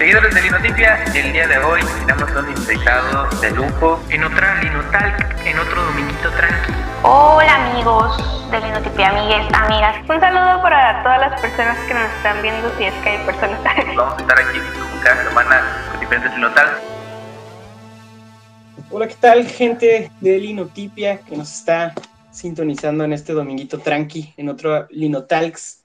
Seguidores de Linotipia, el día de hoy tenemos un invitado de lujo en otra Linotalk, en otro dominguito tranqui. Hola amigos de Linotipia, amigues, amigas. Un saludo para todas las personas que nos están viendo, si es que hay personas. Vamos a estar aquí como cada semana con diferentes Linotalks. Hola, ¿qué tal gente de Linotipia que nos está sintonizando en este dominguito tranqui, en otro Linotalks?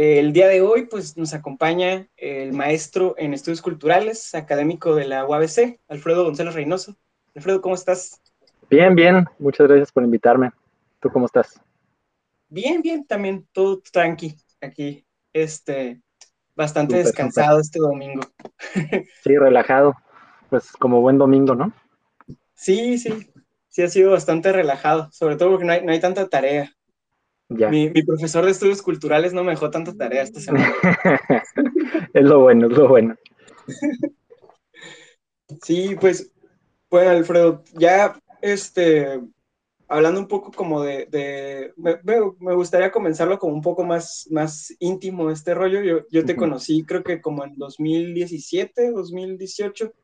El día de hoy, pues nos acompaña el maestro en estudios culturales, académico de la UABC, Alfredo González Reynoso. Alfredo, ¿cómo estás? Bien, bien, muchas gracias por invitarme. ¿Tú cómo estás? Bien, bien, también todo tranqui aquí, este, bastante descansado este domingo. Sí, relajado, pues como buen domingo, ¿no? Sí, sí, sí ha sido bastante relajado, sobre todo porque no hay, no hay tanta tarea. Ya. Mi, mi profesor de estudios culturales no me dejó tanta tarea esta semana. es lo bueno, es lo bueno. Sí, pues, bueno, Alfredo, ya este, hablando un poco como de, de me, me- gustaría comenzarlo como un poco más, más íntimo este rollo. Yo, yo te conocí creo que como en 2017, 2018,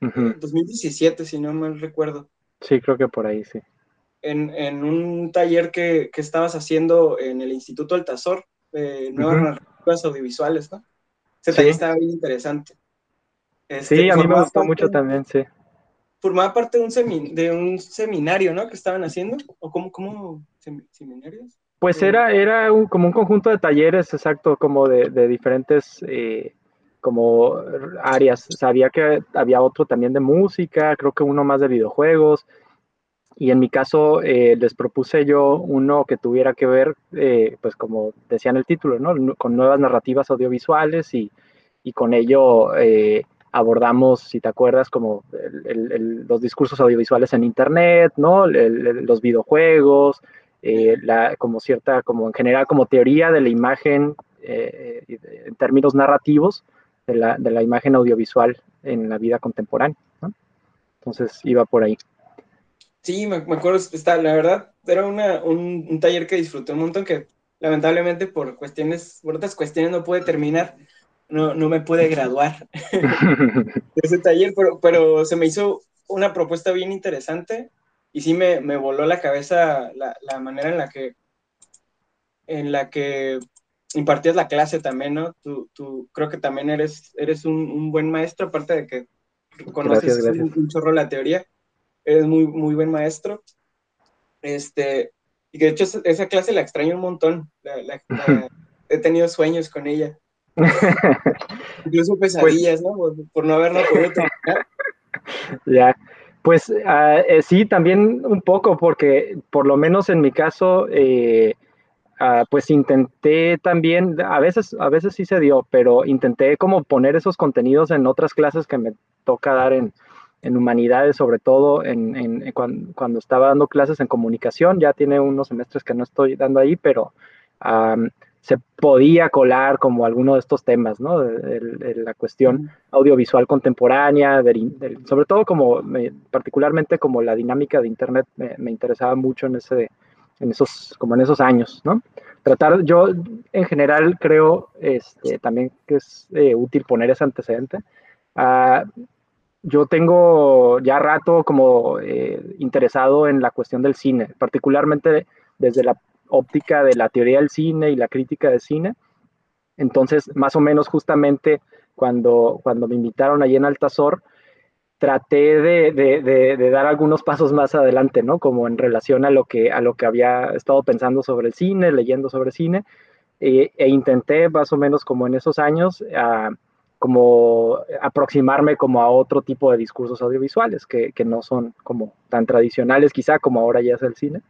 Ujú. 2017 si no mal recuerdo, Sí, creo que por ahí sí. En, en un taller que, que estabas haciendo en el Instituto Altazor de Nuevas Ujú. Narrativas Audiovisuales, ¿no? Ese Sí. taller estaba bien interesante. Este, Sí, a mí me gustó parte- mucho también, sí. formaba parte de un, semi- de un seminario, ¿no? Que estaban haciendo. ¿O cómo, cómo semi- seminarios? Pues era, era un- como un conjunto de talleres, exacto, como de, de diferentes eh, como áreas. Sabía que había otro también de música, creo que uno más de videojuegos. Y en mi caso eh, les propuse yo uno que tuviera que ver, eh, pues como decía en el título, ¿no? Con nuevas narrativas audiovisuales y, y con ello eh, abordamos, si te acuerdas, como los discursos audiovisuales en Internet, ¿no? Los videojuegos, la, como cierta, como en general, como teoría de la imagen en términos narrativos de la, de la imagen audiovisual en la vida contemporánea. Entonces iba por ahí. Sí, me, me acuerdo, está, la verdad, era una, un, un taller que disfruté un montón, que lamentablemente por cuestiones, por otras cuestiones no pude terminar, no, no me pude graduar de ese taller, pero, pero se me hizo una propuesta bien interesante y sí me, me voló la cabeza la, la manera en la que, en la que impartías la clase también, ¿no? Tú, tú creo que también eres, eres un, un buen maestro, aparte de que conoces Gracias, gracias. Un, un chorro la teoría, eres muy, muy buen maestro. Este, y que de hecho esa- clase la extraño un montón, la- la- la- he tenido sueños con ella, incluso pesadillas, ¿no? Por, por no haberla podido terminar. Ya, pues eh, sí, también un poco, porque por lo menos en mi caso, eh, ah, pues intenté también, a veces, a veces sí se dio, pero intenté como poner esos contenidos en otras clases que me toca dar en, en humanidades, sobre todo en, en- en cuan- cuando, estaba dando clases en comunicación, ya tiene unos semestres que no estoy dando ahí, pero am, se podía colar como alguno de estos temas, ¿no? De- de- de la cuestión audiovisual contemporánea, sobre todo como me- particularmente como la dinámica de internet me, me interesaba mucho en ese en esos como en esos años, ¿no? Tratar yo en general creo este, también que es eh, útil poner ese antecedente. Ah, yo tengo ya rato como eh, interesado en la cuestión del cine, particularmente desde la óptica de la teoría del cine y la crítica de cine. Entonces, más o menos justamente cuando, cuando me invitaron allí en Altazor, traté de, dar algunos pasos más adelante, ¿no? Como en relación a lo que, a lo que había estado pensando sobre el cine, leyendo sobre cine, e, e intenté más o menos como en esos años, uh, como aproximarme como a otro tipo de discursos audiovisuales que, que, no son como tan tradicionales quizá como ahora ya es el cine.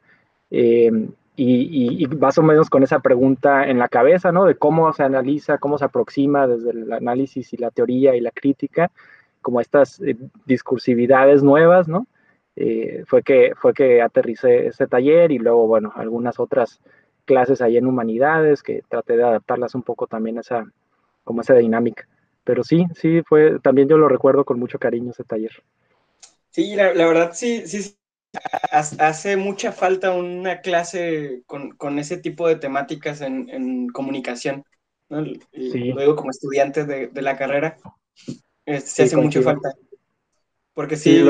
Eh, y, y, y, más o menos con esa pregunta en la cabeza, ¿no? De cómo se analiza, cómo se aproxima desde el análisis y la teoría y la crítica, como estas eh, discursividades nuevas, ¿no? Eh, fue, que, fue que aterricé ese taller y luego, bueno, algunas otras clases ahí en humanidades que traté de adaptarlas un poco también a esa, como esa dinámica. Pero sí, sí, fue, también yo lo recuerdo con mucho cariño ese taller. Sí, la, la verdad sí, sí, hace mucha falta una clase con, con ese tipo de temáticas en, en comunicación. ¿no? Sí. Lo digo como estudiante de, de, la carrera. se hace mucho falta. Porque sí.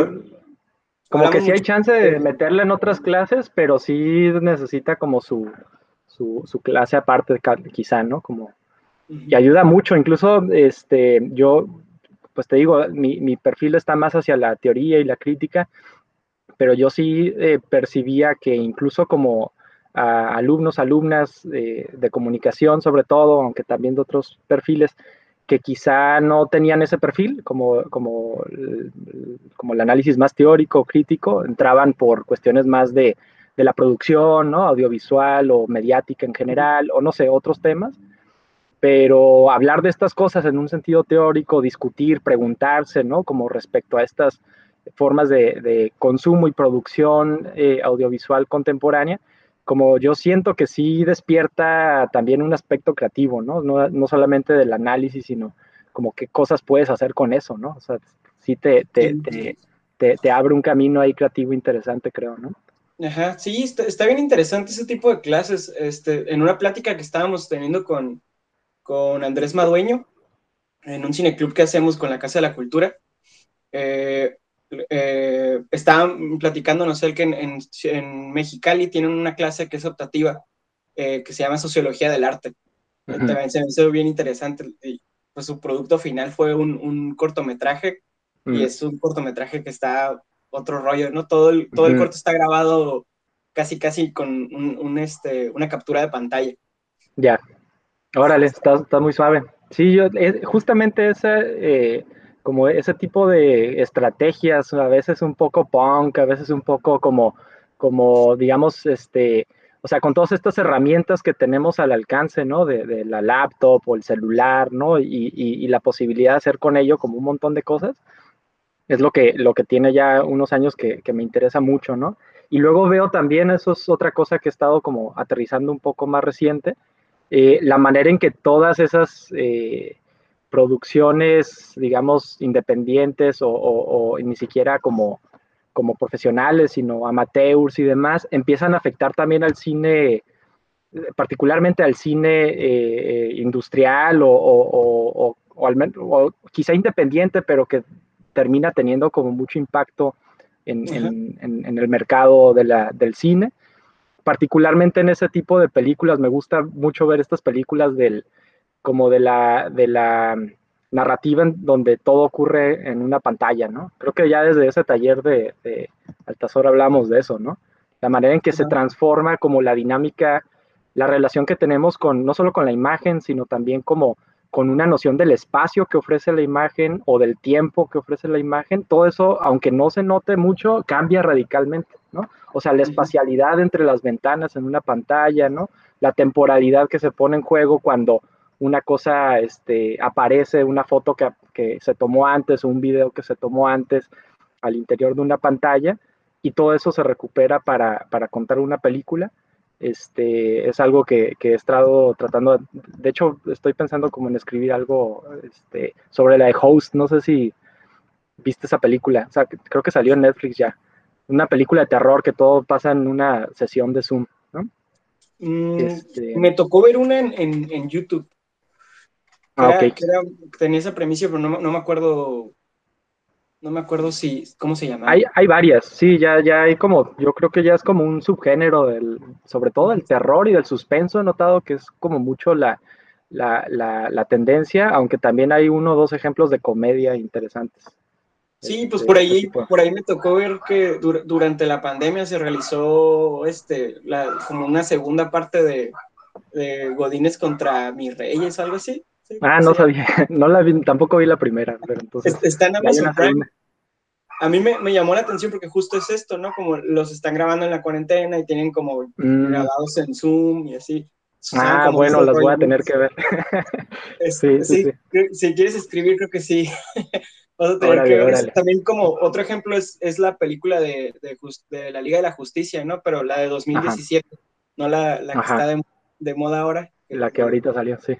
como que sí hay chance de meterla en otras clases, pero sí necesita como su, su, su clase aparte, quizá, ¿no? Como, y ayuda mucho, incluso este, yo, pues te digo, mi, mi perfil está más hacia la teoría y la crítica, pero yo sí eh, percibía que incluso como alumnos, alumnas eh, de comunicación sobre todo, aunque también de otros perfiles, que quizá no tenían ese perfil, como, como, como el análisis más teórico, crítico, entraban por cuestiones más de, de la producción, ¿no? audiovisual o mediática en general, o no sé, otros temas. Pero hablar de estas cosas en un sentido teórico, discutir, preguntarse, ¿no? Como respecto a estas formas de, de consumo y producción eh, audiovisual contemporánea, como yo siento que sí despierta también un aspecto creativo, ¿no? No, solamente del análisis, sino como qué cosas puedes hacer con eso, ¿no? O sea, sí te, te, te, te abre un camino ahí creativo interesante, creo, ¿no? Ajá, sí, está, bien interesante ese tipo de clases. Este, en una plática que estábamos teniendo con, con Andrés Madueño, en un cineclub que hacemos con la Casa de la Cultura, eh, eh, estaban platicando, no sé, que en, en, Mexicali tienen una clase que es optativa, eh, que se llama Sociología del Arte. También se me hizo bien interesante. Y, pues su producto final fue un, un cortometraje, y es un cortometraje que está otro rollo, ¿no? Todo el, todo el corto está grabado casi, casi con un, este, una captura de pantalla. Ya. Órale, está, está muy suave. Sí, yo, justamente ese como ese tipo de estrategias, a veces un poco punk, a veces un poco como, como digamos, este, o sea, con todas estas herramientas que tenemos al alcance, ¿no? De, la laptop o el celular, ¿no? Y, la posibilidad de hacer con ello como un montón de cosas, es lo que, lo que tiene ya unos años que, me interesa mucho, ¿no? Y luego veo también, eso es otra cosa que he estado como aterrizando un poco más reciente, eh, la manera en que todas esas... Eh, producciones, digamos, independientes o, ni siquiera como, como profesionales, sino amateurs y demás, empiezan a afectar también al cine, particularmente al cine eh, industrial o, o, o, quizá independiente, pero que termina teniendo como mucho impacto en, en, el mercado de la, del cine. Particularmente en ese tipo de películas, me gusta mucho ver estas películas del, como de la, de la narrativa en donde todo ocurre en una pantalla, ¿no? Creo que ya desde ese taller de, de Altazor hablamos de eso, ¿no? La manera en que se transforma como la dinámica, la relación que tenemos con, no solo con la imagen, sino también como con una noción del espacio que ofrece la imagen o del tiempo que ofrece la imagen, todo eso, aunque no se note mucho, cambia radicalmente, ¿no? O sea, la espacialidad entre las ventanas en una pantalla, ¿no? La temporalidad que se pone en juego cuando una cosa este, aparece, una foto que, que, se tomó antes o un video que se tomó antes al interior de una pantalla y todo eso se recupera para, para contar una película. Este, es algo que, que, he estado tratando, de hecho estoy pensando como en escribir algo este, sobre la de Host, no sé si viste esa película, o sea, creo que salió en Netflix ya, una película de terror que todo pasa en una sesión de Zoom, ¿no? Mm, este me tocó ver una en, en, en YouTube, Ah, tenía esa premisa, pero no, me acuerdo. No me acuerdo si. ¿Cómo se llama? Hay, hay varias, sí, ya, ya hay como. Yo creo que ya es como un subgénero del. Sobre todo del terror y del suspenso. He notado que es como mucho la, la, tendencia, aunque también hay uno o dos ejemplos de comedia interesantes. Sí, pues por ahí, por ahí me tocó ver que durante la pandemia se realizó este, como una segunda parte de, de Godines contra mis reyes, algo así ah, no sabía, no la vi, tampoco vi la primera, pero entonces. Está en Amazon Prime. A mí me, me, llamó la atención porque justo es esto, ¿no? Como los están grabando en la cuarentena y tienen como mm. grabados en Zoom y así. Ah, bueno, las voy a tener que ver. sí, sí, sí, Si quieres escribir, creo que sí. Vas a tener que ver. También como otro ejemplo es, es la película de, de, de, la Liga de la Justicia, ¿no? Pero la de 2017, no la, la que está de, de, moda ahora. La que ahorita salió, sí.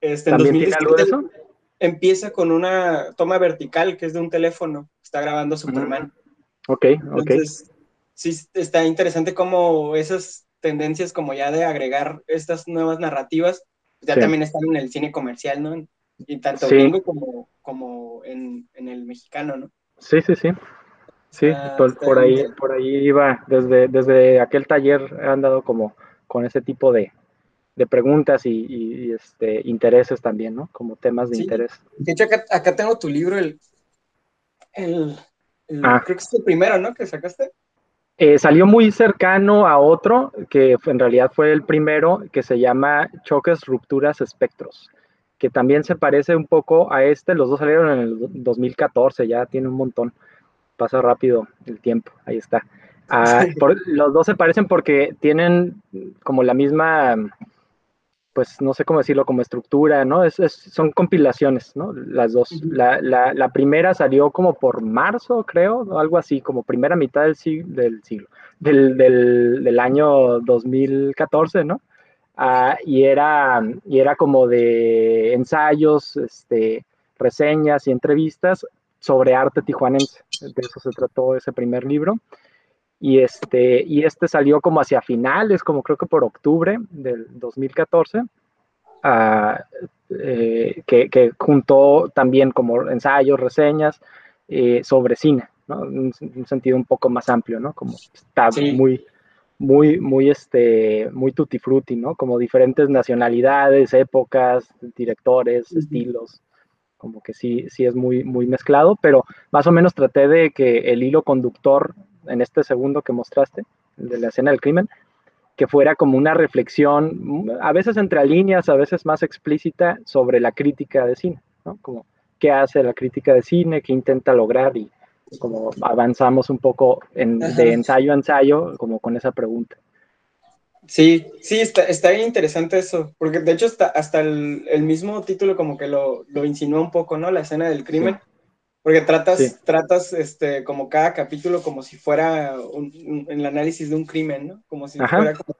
Este, en 2017 empieza con una toma vertical que es de un teléfono, está grabando Superman. Ok, ok. sí, está interesante como esas tendencias como ya de agregar estas nuevas narrativas, ya también están en el cine comercial, ¿no? Y tanto gringo como, como en, en, el mexicano, ¿no? Sí, sí, sí. Sí, ah, por, ahí, por ahí iba, desde, desde aquel taller he andado como con ese tipo de, de preguntas y, este, intereses también, ¿no? Como temas de interés. De hecho, acá, tengo tu libro, el, el, ah. creo que es el primero, ¿no? Que sacaste. Eh, salió muy cercano a otro, que en realidad fue el primero, que se llama Choques, Rupturas, Espectros, que también se parece un poco a este. Los dos salieron en el 2014, ya tiene un montón. Pasa rápido el tiempo, ahí está. Ah, los dos se parecen porque tienen como la misma pues no sé cómo decirlo, como estructura, ¿no? Es, son compilaciones, ¿no? Las dos. La, la, primera salió como por marzo, creo, algo así, como primera mitad del siglo, del, siglo, del, del, del año 2014, ¿no? Ah, y, era, y era como de ensayos, este, reseñas y entrevistas sobre arte tijuanense. De eso se trató ese primer libro. Y este, y este salió como hacia finales, como creo que por octubre del 2014, ah, eh, que, que, juntó también como ensayos, reseñas eh, sobre cine, ¿no? En un sentido un poco más amplio, ¿no? Como está muy, muy, muy, este, muy tutti frutti, ¿no? Como diferentes nacionalidades, épocas, directores, estilos, como que sí, sí es muy, muy mezclado, pero más o menos traté de que el hilo conductor en este segundo que mostraste, de la escena del crimen, que fuera como una reflexión, a veces entre líneas, a veces más explícita, sobre la crítica de cine, ¿no? Como qué hace la crítica de cine, qué intenta lograr y como avanzamos un poco en, de ensayo a ensayo, como con esa pregunta. Sí, sí, está, está bien interesante eso, porque de hecho hasta, hasta el, el mismo título como que lo, lo insinuó un poco, ¿no? La escena del crimen. Porque tratas, tratas este, como cada capítulo como si fuera un, el análisis de un crimen, ¿no? Como si fuera como,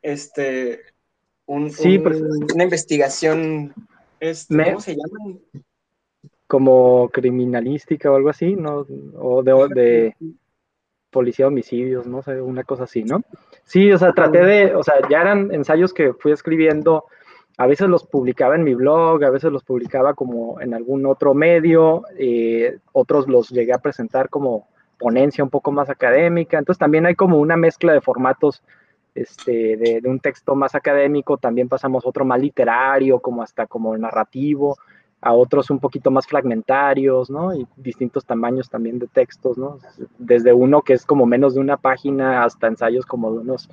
este, un, pues, una investigación, este, ¿cómo se llama? Como criminalística o algo así, ¿no? O de, de policía homicidios, no sé, una cosa así, ¿no? Sí, o sea, traté de, o sea, ya eran ensayos que fui escribiendo a veces los publicaba en mi blog, a veces los publicaba como en algún otro medio, eh, otros los llegué a presentar como ponencia un poco más académica, entonces también hay como una mezcla de formatos este, de, un texto más académico, también pasamos otro más literario, como hasta como narrativo, a otros un poquito más fragmentarios, ¿no? Y distintos tamaños también de textos, ¿no? Desde uno que es como menos de una página hasta ensayos como de unos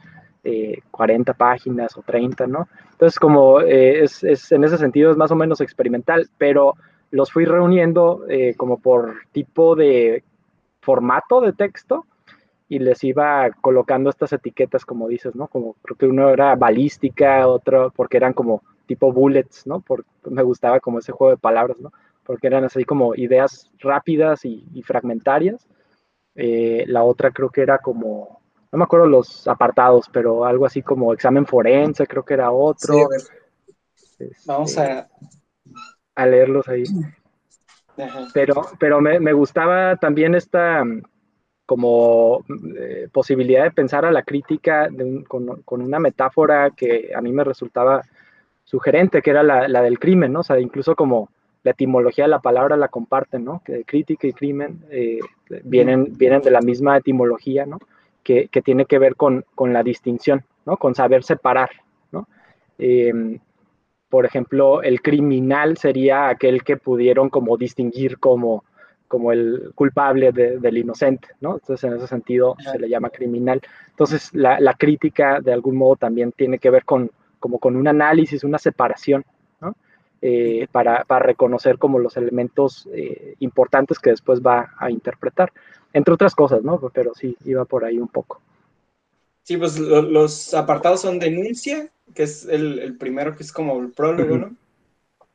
40 páginas o 30, ¿no? Entonces, como eh, es, es, en ese sentido es más o menos experimental, pero los fui reuniendo eh, como por tipo de formato de texto y les iba colocando estas etiquetas, como dices, ¿no? Como creo que uno era balística, otro porque eran como tipo bullets, ¿no? Porque me gustaba como ese juego de palabras, ¿no? Porque eran así como ideas rápidas y, fragmentarias. Eh, la otra creo que era como no me acuerdo los apartados, pero algo así como examen forense, creo que era otro. Este, Vamos a... a leerlos ahí. Pero, pero me, me, gustaba también esta como eh, posibilidad de pensar a la crítica con, con, una metáfora que a mí me resultaba sugerente, que era la, la, del crimen, ¿no? O sea, incluso como la etimología de la palabra la comparten, ¿no? Que crítica y crimen eh, vienen, vienen de la misma etimología, ¿no? que, tiene que ver con, la distinción, ¿no? Con saber separar, ¿no? Em, por ejemplo, el criminal sería aquel que pudieron como distinguir como, como el culpable del inocente, ¿no? Entonces, en ese sentido, se le llama criminal. Entonces, la, crítica, de algún modo, también tiene que ver con, como con un análisis, una separación, ¿no? Eh, para, reconocer como los elementos eh, importantes que después va a interpretar entre otras cosas, ¿no? Pero sí, iba por ahí un poco. Sí, pues los apartados son denuncia, que es el, primero, que es como el prólogo, ¿no?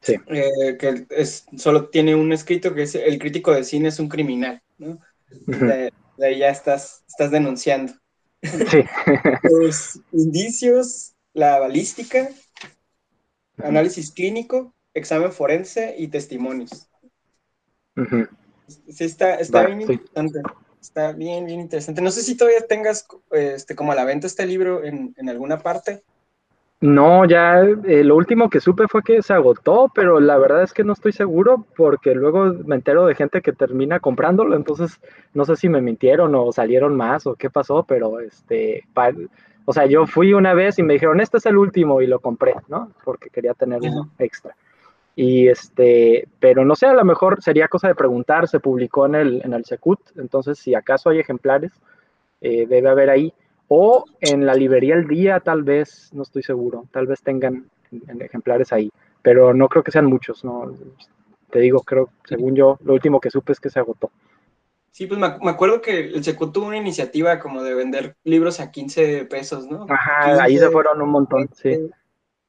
Sí. Eh, que es, solo tiene un escrito que es el crítico de cine es un criminal, ¿no? de, ahí ya estás, estás denunciando. Sí. Los indicios, la balística, análisis clínico, examen forense y testimonios. Sí, está, está bien interesante. Está bien, bien interesante. No sé si todavía tengas este, como a la venta este libro en, alguna parte. No, ya eh, lo último que supe fue que se agotó, pero la verdad es que no estoy seguro porque luego me entero de gente que termina comprándolo, entonces no sé si me mintieron o salieron más o qué pasó, pero este, o sea, yo fui una vez y me dijeron, este es el último y lo compré, ¿no? Porque quería tener uno extra. Y este, pero no sé, a lo mejor sería cosa de preguntar, se publicó en el, en el Secut, entonces si acaso hay ejemplares, eh, debe haber ahí. O en la librería El Día, tal vez, no estoy seguro, tal vez tengan ejemplares ahí, pero no creo que sean muchos, ¿no? Te digo, creo, según yo, lo último que supe es que se agotó. Sí, pues me, acuerdo que el Secu tuvo una iniciativa como de vender libros a 15 pesos, ¿no? Ajá, ahí se fueron un montón, sí.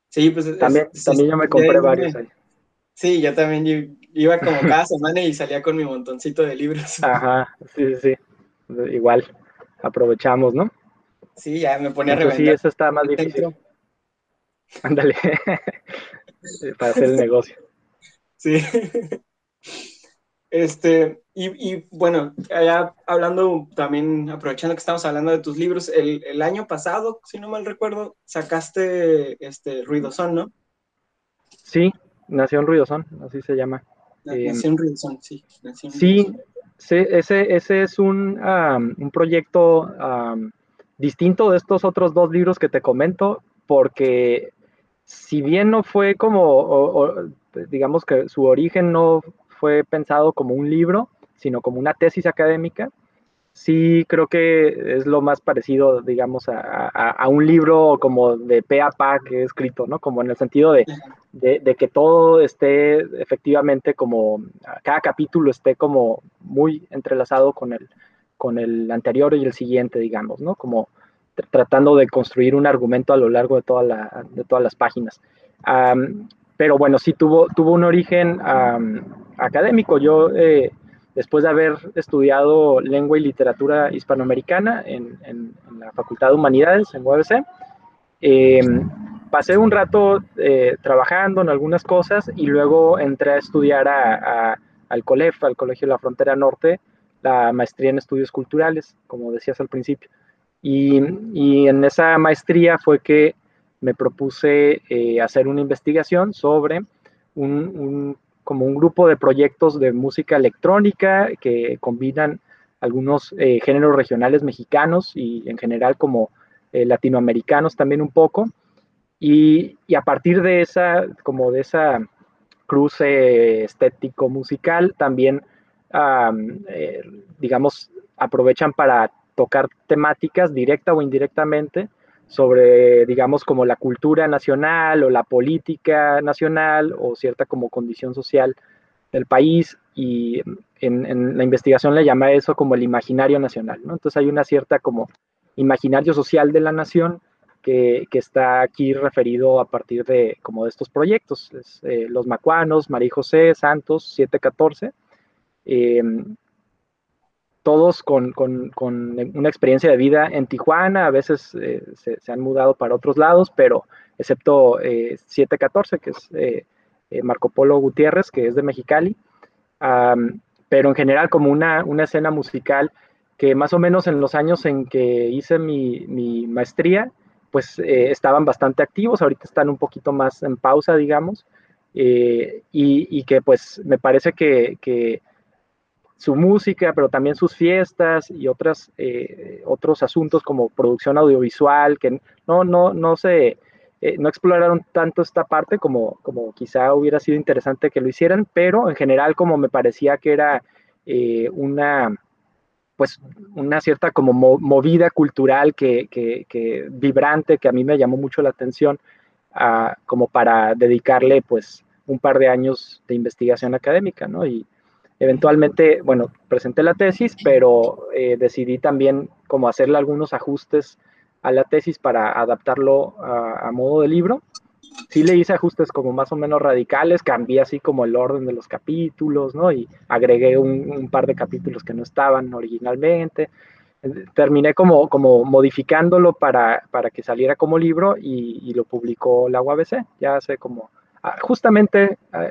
Sí, pues también, también yo me compré varios ahí. Sí, yo también iba como cada semana y salía con mi montoncito de libros. Ajá, sí, sí, sí. Igual, aprovechamos, ¿no? Sí, ya me ponía a revender. Sí, eso está más difícil. Ándale, para hacer el negocio. Sí. Este, y, bueno, ya hablando también, aprovechando que estamos hablando de tus libros, el, año pasado, si no mal recuerdo, sacaste este Ruidosón, ¿no? Sí, Nación Ruidosón, así se llama. Nación eh, Ruidosón, sí. sí, ese, ese es un, un proyecto distinto de estos otros dos libros que te comento, porque si bien no fue como, digamos que su origen no fue pensado como un libro, sino como una tesis académica, sí creo que es lo más parecido, digamos, a, un libro como de pe a pa que he escrito, ¿no? Como en el sentido de, de, que todo esté efectivamente como, cada capítulo esté como muy entrelazado con el, con el anterior y el siguiente, digamos, ¿no? Como tratando de construir un argumento a lo largo de, toda la, de todas las páginas. pero bueno, sí tuvo, tuvo un origen académico. Yo, eh, después de haber estudiado lengua y literatura hispanoamericana en, en, la Facultad de Humanidades, en UABC, em, pasé un rato eh, trabajando en algunas cosas y luego entré a estudiar al COLEF, al Colegio de la Frontera Norte, la maestría en estudios culturales, como decías al principio. Y, y en esa maestría fue que me propuse eh, hacer una investigación sobre un, como un grupo de proyectos de música electrónica que combinan algunos eh, géneros regionales mexicanos y en general como eh, latinoamericanos también un poco. Y, y, a partir de esa, como de esa cruce estético musical, también, digamos, aprovechan para tocar temáticas directa o indirectamente sobre, digamos, como la cultura nacional o la política nacional o cierta como condición social del país y en, la investigación le llama eso como el imaginario nacional. Entonces hay una cierta como imaginario social de la nación que, que está aquí referido a partir de como de estos proyectos, eh, Los Macuanos, María José, Santos, 714, eh, todos con, con, con, una experiencia de vida en Tijuana, a veces eh, se, han mudado para otros lados, pero excepto 714, eh, que es eh, Marco Polo Gutiérrez, que es de Mexicali, pero en general como una, una, escena musical que más o menos en los años en que hice mi, mi maestría, pues estaban bastante activos, ahorita están un poquito más en pausa, digamos, y, que pues me parece que su música, pero también sus fiestas y otras, eh, otros asuntos como producción audiovisual, que no, no, no se, eh, no exploraron tanto esta parte como, como quizá hubiera sido interesante que lo hicieran, pero en general como me parecía que era eh, una, pues una cierta como movida cultural que, que, vibrante, que a mí me llamó mucho la atención, como para dedicarle pues un par de años de investigación académica, ¿no? Y, Eventualmente, bueno, presenté la tesis, pero eh, decidí también como hacerle algunos ajustes a la tesis para adaptarlo a, modo de libro. Sí le hice ajustes como más o menos radicales, cambié así como el orden de los capítulos, ¿no? Y agregué un, par de capítulos que no estaban originalmente. Terminé como, como modificándolo para, para que saliera como libro y, lo publicó la UABC, ya hace como, ah, justamente ah,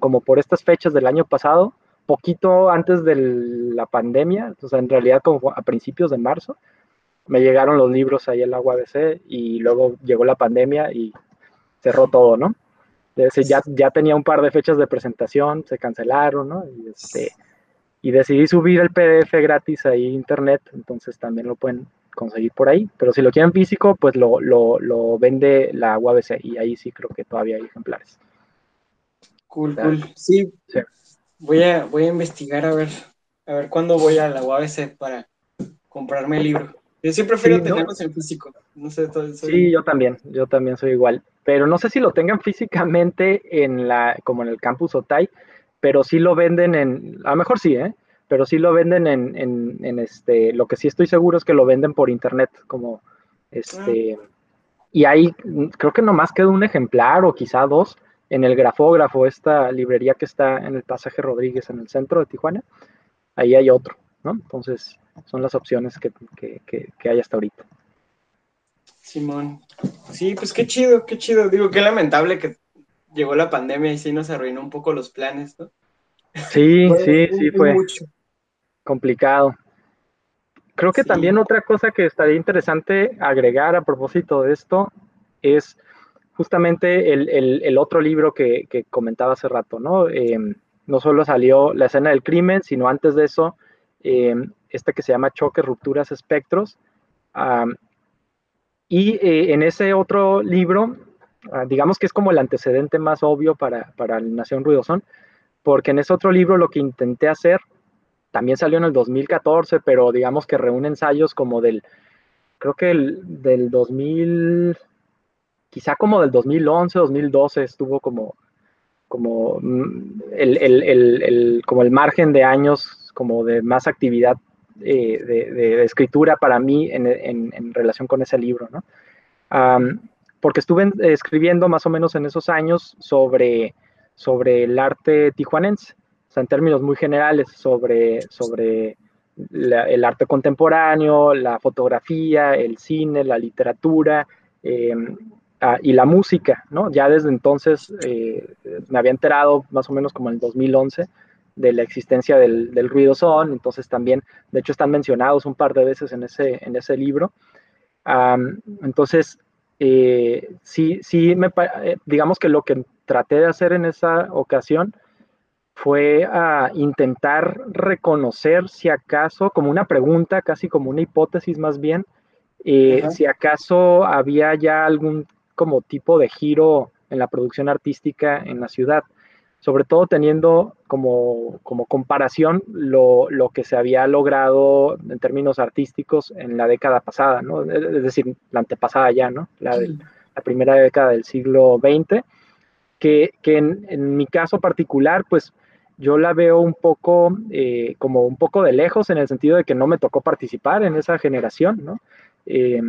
como por estas fechas del año pasado, poquito antes de la pandemia, o sea, en realidad como a principios de marzo, me llegaron los libros ahí en la UABC y luego llegó la pandemia y cerró todo, ¿no? ya, ya tenía un par de fechas de presentación, se cancelaron, ¿no? Y, este, y decidí subir el PDF gratis ahí a internet, entonces también lo pueden conseguir por ahí, pero si lo quieren físico, pues lo, lo, lo vende la UABC y ahí sí creo que todavía hay ejemplares. Cool, cool. Sí, Voy, a, voy a investigar a ver, a ver cuándo voy a la UABC para comprarme el libro. Yo siempre prefiero tenerlos en físico. No sé, todo, Sí, yo también, yo también soy igual. Pero no sé si lo tengan físicamente en la, como en el campus Otay, pero sí lo venden en, a lo mejor sí, ¿eh? Pero sí lo venden en, en, en este, lo que sí estoy seguro es que lo venden por internet, como este, y ahí creo que nomás queda un ejemplar o quizá dos en el grafógrafo, esta librería que está en el pasaje Rodríguez en el centro de Tijuana, ahí hay otro, ¿no? Entonces son las opciones que, hay hasta ahorita. Simón, sí, pues qué chido, qué chido. Digo, qué lamentable que llegó la pandemia y sí nos arruinó un poco los planes, ¿no? Sí, sí, sí, fue complicado. Creo que también otra cosa que estaría interesante agregar a propósito de esto es justamente el, otro libro que, comentaba hace rato, ¿no? Em, no solo salió La escena del crimen, sino antes de eso, em, este que se llama Choques, Rupturas, Espectros. y eh, en ese otro libro, ah, digamos que es como el antecedente más obvio para, para Nación Ruidosón, porque en ese otro libro lo que intenté hacer, también salió en el 2014, pero digamos que reúne ensayos como del, creo que el, del 2000, quizá como del 2011, 2012 estuvo como, como, mm, el, como el margen de años como de más actividad eh, de, escritura para mí en, relación con ese libro, ¿no? porque estuve escribiendo más o menos en esos años sobre, sobre el arte tijuanense, o sea, en términos muy generales, sobre, sobre el arte contemporáneo, la fotografía, el cine, la literatura, eh, Ah, y la música, ¿no? Ya desde entonces eh, me había enterado más o menos como en el 2011 de la existencia del, del, ruido son, entonces también, de hecho están mencionados un par de veces en ese, en ese libro. entonces, eh, sí, sí, me, eh, digamos que lo que traté de hacer en esa ocasión fue a intentar reconocer si acaso, como una pregunta, casi como una hipótesis más bien, si acaso había ya algún como tipo de giro en la producción artística en la ciudad, sobre todo teniendo como, como comparación lo, lo, que se había logrado en términos artísticos en la década pasada, ¿no? es decir, la antepasada ya, ¿no? la, la primera década del siglo XX, que, que en, en, mi caso particular, pues yo la veo un poco eh, como un poco de lejos en el sentido de que no me tocó participar en esa generación, ¿no? Eh,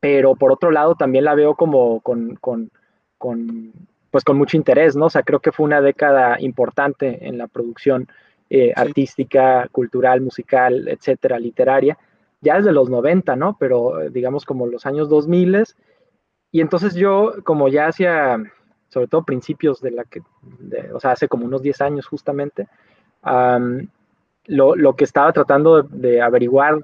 pero por otro lado también la veo como con, con, con, pues con mucho interés, ¿no? O sea, creo que fue una década importante en la producción eh, artística, cultural, musical, etcétera, literaria, ya desde los 90, ¿no? Pero eh, digamos como los años 2000. Y entonces yo, como ya hacía, sobre todo principios de la que, o sea, hace como unos 10 años justamente, lo, lo, que estaba tratando de averiguar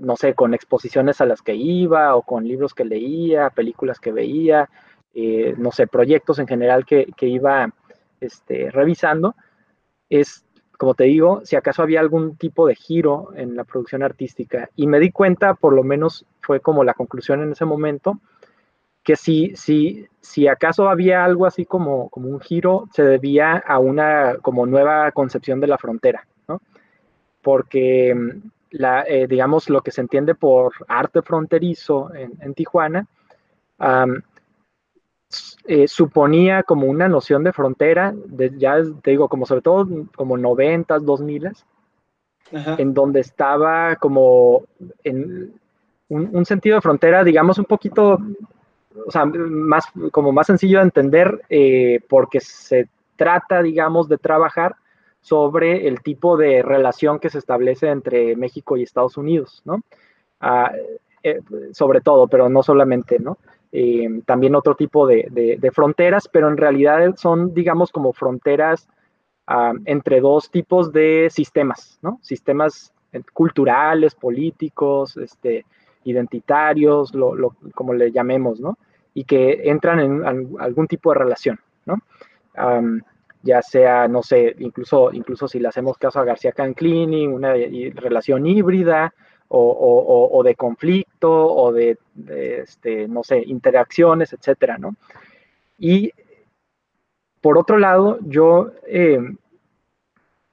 no sé, con exposiciones a las que iba o con libros que leía, películas que veía, eh, no sé, proyectos en general que, iba este, revisando, es, como te digo, si acaso había algún tipo de giro en la producción artística. Y me di cuenta, por lo menos fue como la conclusión en ese momento, que si, si, si acaso había algo así como, como un giro, se debía a una como nueva concepción de la frontera, ¿no? Porque la, eh, digamos, lo que se entiende por arte fronterizo en, Tijuana, eh, suponía como una noción de frontera, de, ya te digo, como sobre todo como 90, 2000, en donde estaba como en un, sentido de frontera, digamos, un poquito, o sea, más, como más sencillo de entender, eh, porque se trata, digamos, de trabajar sobre el tipo de relación que se establece entre México y Estados Unidos, ¿no? Ah, eh, sobre todo, pero no solamente, ¿no? Eh, también otro tipo de, fronteras, pero en realidad son, digamos, como fronteras ah, entre dos tipos de sistemas, ¿no? Sistemas culturales, políticos, este, identitarios, lo, como le llamemos, ¿no? y que entran en algún tipo de relación, ¿no? Ya sea, no sé, incluso, incluso si le hacemos caso a García Canclini, una relación híbrida o, de conflicto o de, este, no sé, interacciones, etcétera, ¿no? Y por otro lado, yo em,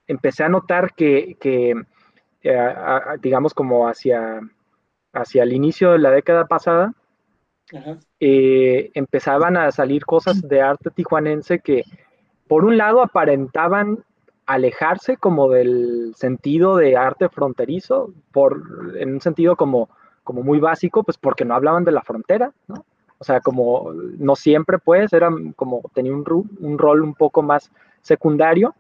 empecé a notar que, eh, digamos, como hacia, hacia el inicio de la década pasada, eh, empezaban a salir cosas de arte tijuanense que, por un lado, aparentaban alejarse como del sentido de arte fronterizo, por, en un sentido como, como muy básico, pues porque no hablaban de la frontera, ¿no? O sea, como no siempre, pues, era como tenía un, rol un poco más secundario.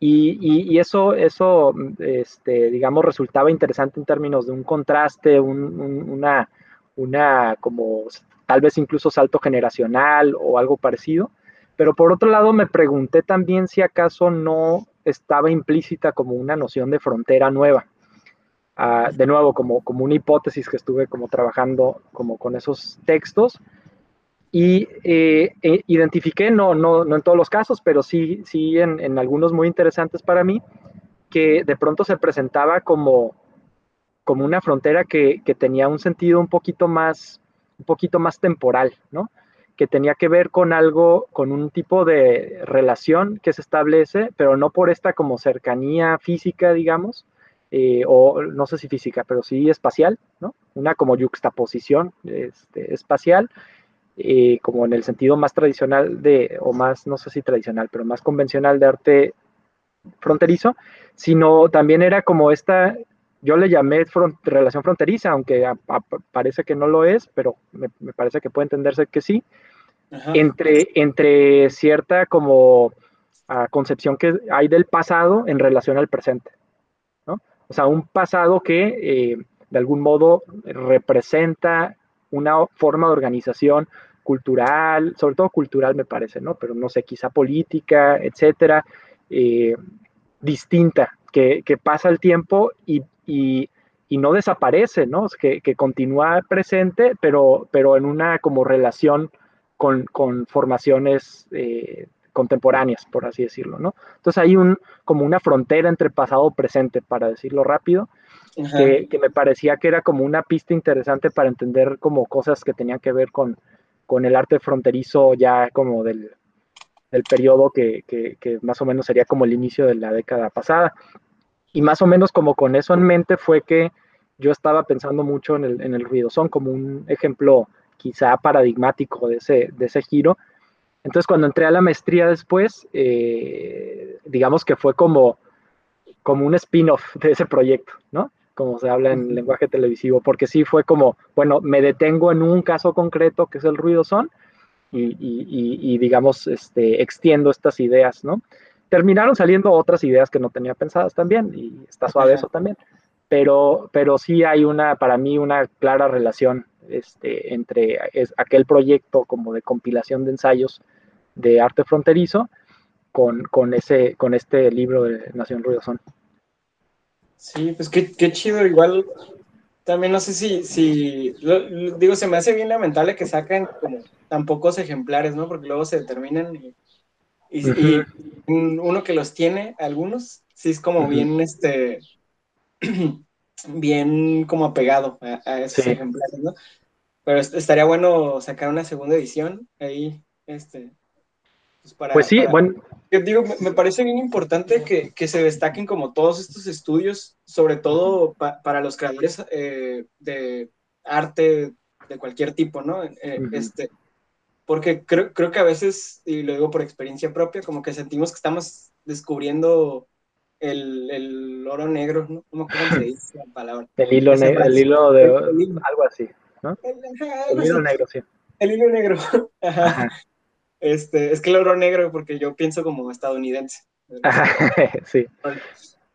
Y, y, eso, eso este, digamos, resultaba interesante en términos de un contraste, una, una como tal vez incluso salto generacional o algo parecido. Pero por otro lado me pregunté también si acaso no estaba implícita como una noción de frontera nueva. Ah, de nuevo, como, como una hipótesis que estuve como trabajando como con esos textos. Y eh, eh, identifiqué, no, no, no en todos los casos, pero sí, sí en, en algunos muy interesantes para mí, que de pronto se presentaba como, como una frontera que, que, tenía un sentido un poquito más, un poquito más temporal, ¿no? Que tenía que ver con algo, con un tipo de relación que se establece, pero no por esta como cercanía física, digamos, eh, o no sé si física, pero sí espacial, ¿no? Una como yuxtaposición este, espacial, eh, como en el sentido más tradicional de, o más, no sé si tradicional, pero más convencional de arte fronterizo, sino también era como esta yo le llamé relación fronteriza, aunque parece que no lo es, pero me, parece que puede entenderse que sí, entre, entre cierta como ah, concepción que hay del pasado en relación al presente, ¿no? O sea, un pasado que eh, de algún modo representa una forma de organización cultural, sobre todo cultural me parece, ¿no? Pero no sé, quizá política, etcétera, eh, distinta, que, que, pasa el tiempo y, y, no desaparece, ¿no? Que, que, continúa presente, pero, pero en una como relación con, con formaciones eh, contemporáneas, por así decirlo, ¿no? Entonces hay un, como una frontera entre pasado y presente, para decirlo rápido, que, que, me parecía que era como una pista interesante para entender como cosas que tenían que ver con, con el arte fronterizo ya como del, del periodo que, que, que, más o menos sería como el inicio de la década pasada. Y más o menos como con eso en mente fue que yo estaba pensando mucho en el, en el ruido son como un ejemplo quizá paradigmático de ese, de ese giro. Entonces cuando entré a la maestría después, eh, digamos que fue como, como un spin-off de ese proyecto, ¿no? Como se habla en lenguaje televisivo, porque sí fue como, bueno, me detengo en un caso concreto que es el ruido son y, y, y digamos, este, extiendo estas ideas, ¿no? terminaron saliendo otras ideas que no tenía pensadas también, y está suave eso también. Pero, pero sí hay una, para mí, una clara relación este, entre aquel proyecto como de compilación de ensayos de arte fronterizo con, con, ese, con este libro de Nación Ruidosón. Sí, pues qué, qué, chido, igual también no sé si, si digo, se me hace bien lamentable que saquen como tan pocos ejemplares, ¿no? Porque luego se determinan y y, uno que los tiene, algunos, sí es como bien, este, bien como apegado a, esos ejemplares, ¿no? Pero estaría bueno sacar una segunda edición ahí, este, pues, para, pues sí, bueno. Yo digo, me, parece bien importante que, que, se destaquen como todos estos estudios, sobre todo para los creadores eh, de arte de cualquier tipo, ¿no? Eh, este, porque creo, creo que a veces, y lo digo por experiencia propia, como que sentimos que estamos descubriendo el, el oro negro, ¿no? ¿Cómo se dice la palabra? El hilo, negro, el hilo de algo así, ¿no? El, hilo negro, sí. El hilo negro, Ajá. Este, es que el oro negro, porque yo pienso como estadounidense. sí.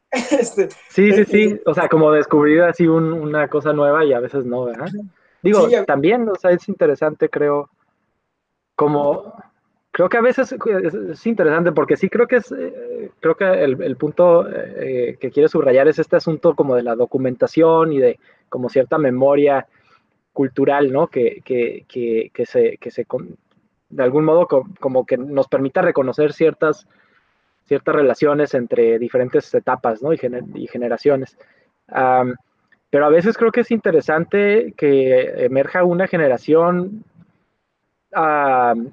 Este, sí, sí, sí, eh, o sea, como descubrir así un, una cosa nueva y a veces no, ¿verdad? Digo, también, o sea, es interesante, creo, como creo que a veces es, interesante porque sí creo que es eh, creo que el, punto eh, que quiero subrayar es este asunto como de la documentación y de como cierta memoria cultural, ¿no? Que, que, que, que se, que se, de algún modo, como que nos permita reconocer ciertas, ciertas relaciones entre diferentes etapas, ¿no? Y, y generaciones. pero a veces creo que es interesante que emerja una generación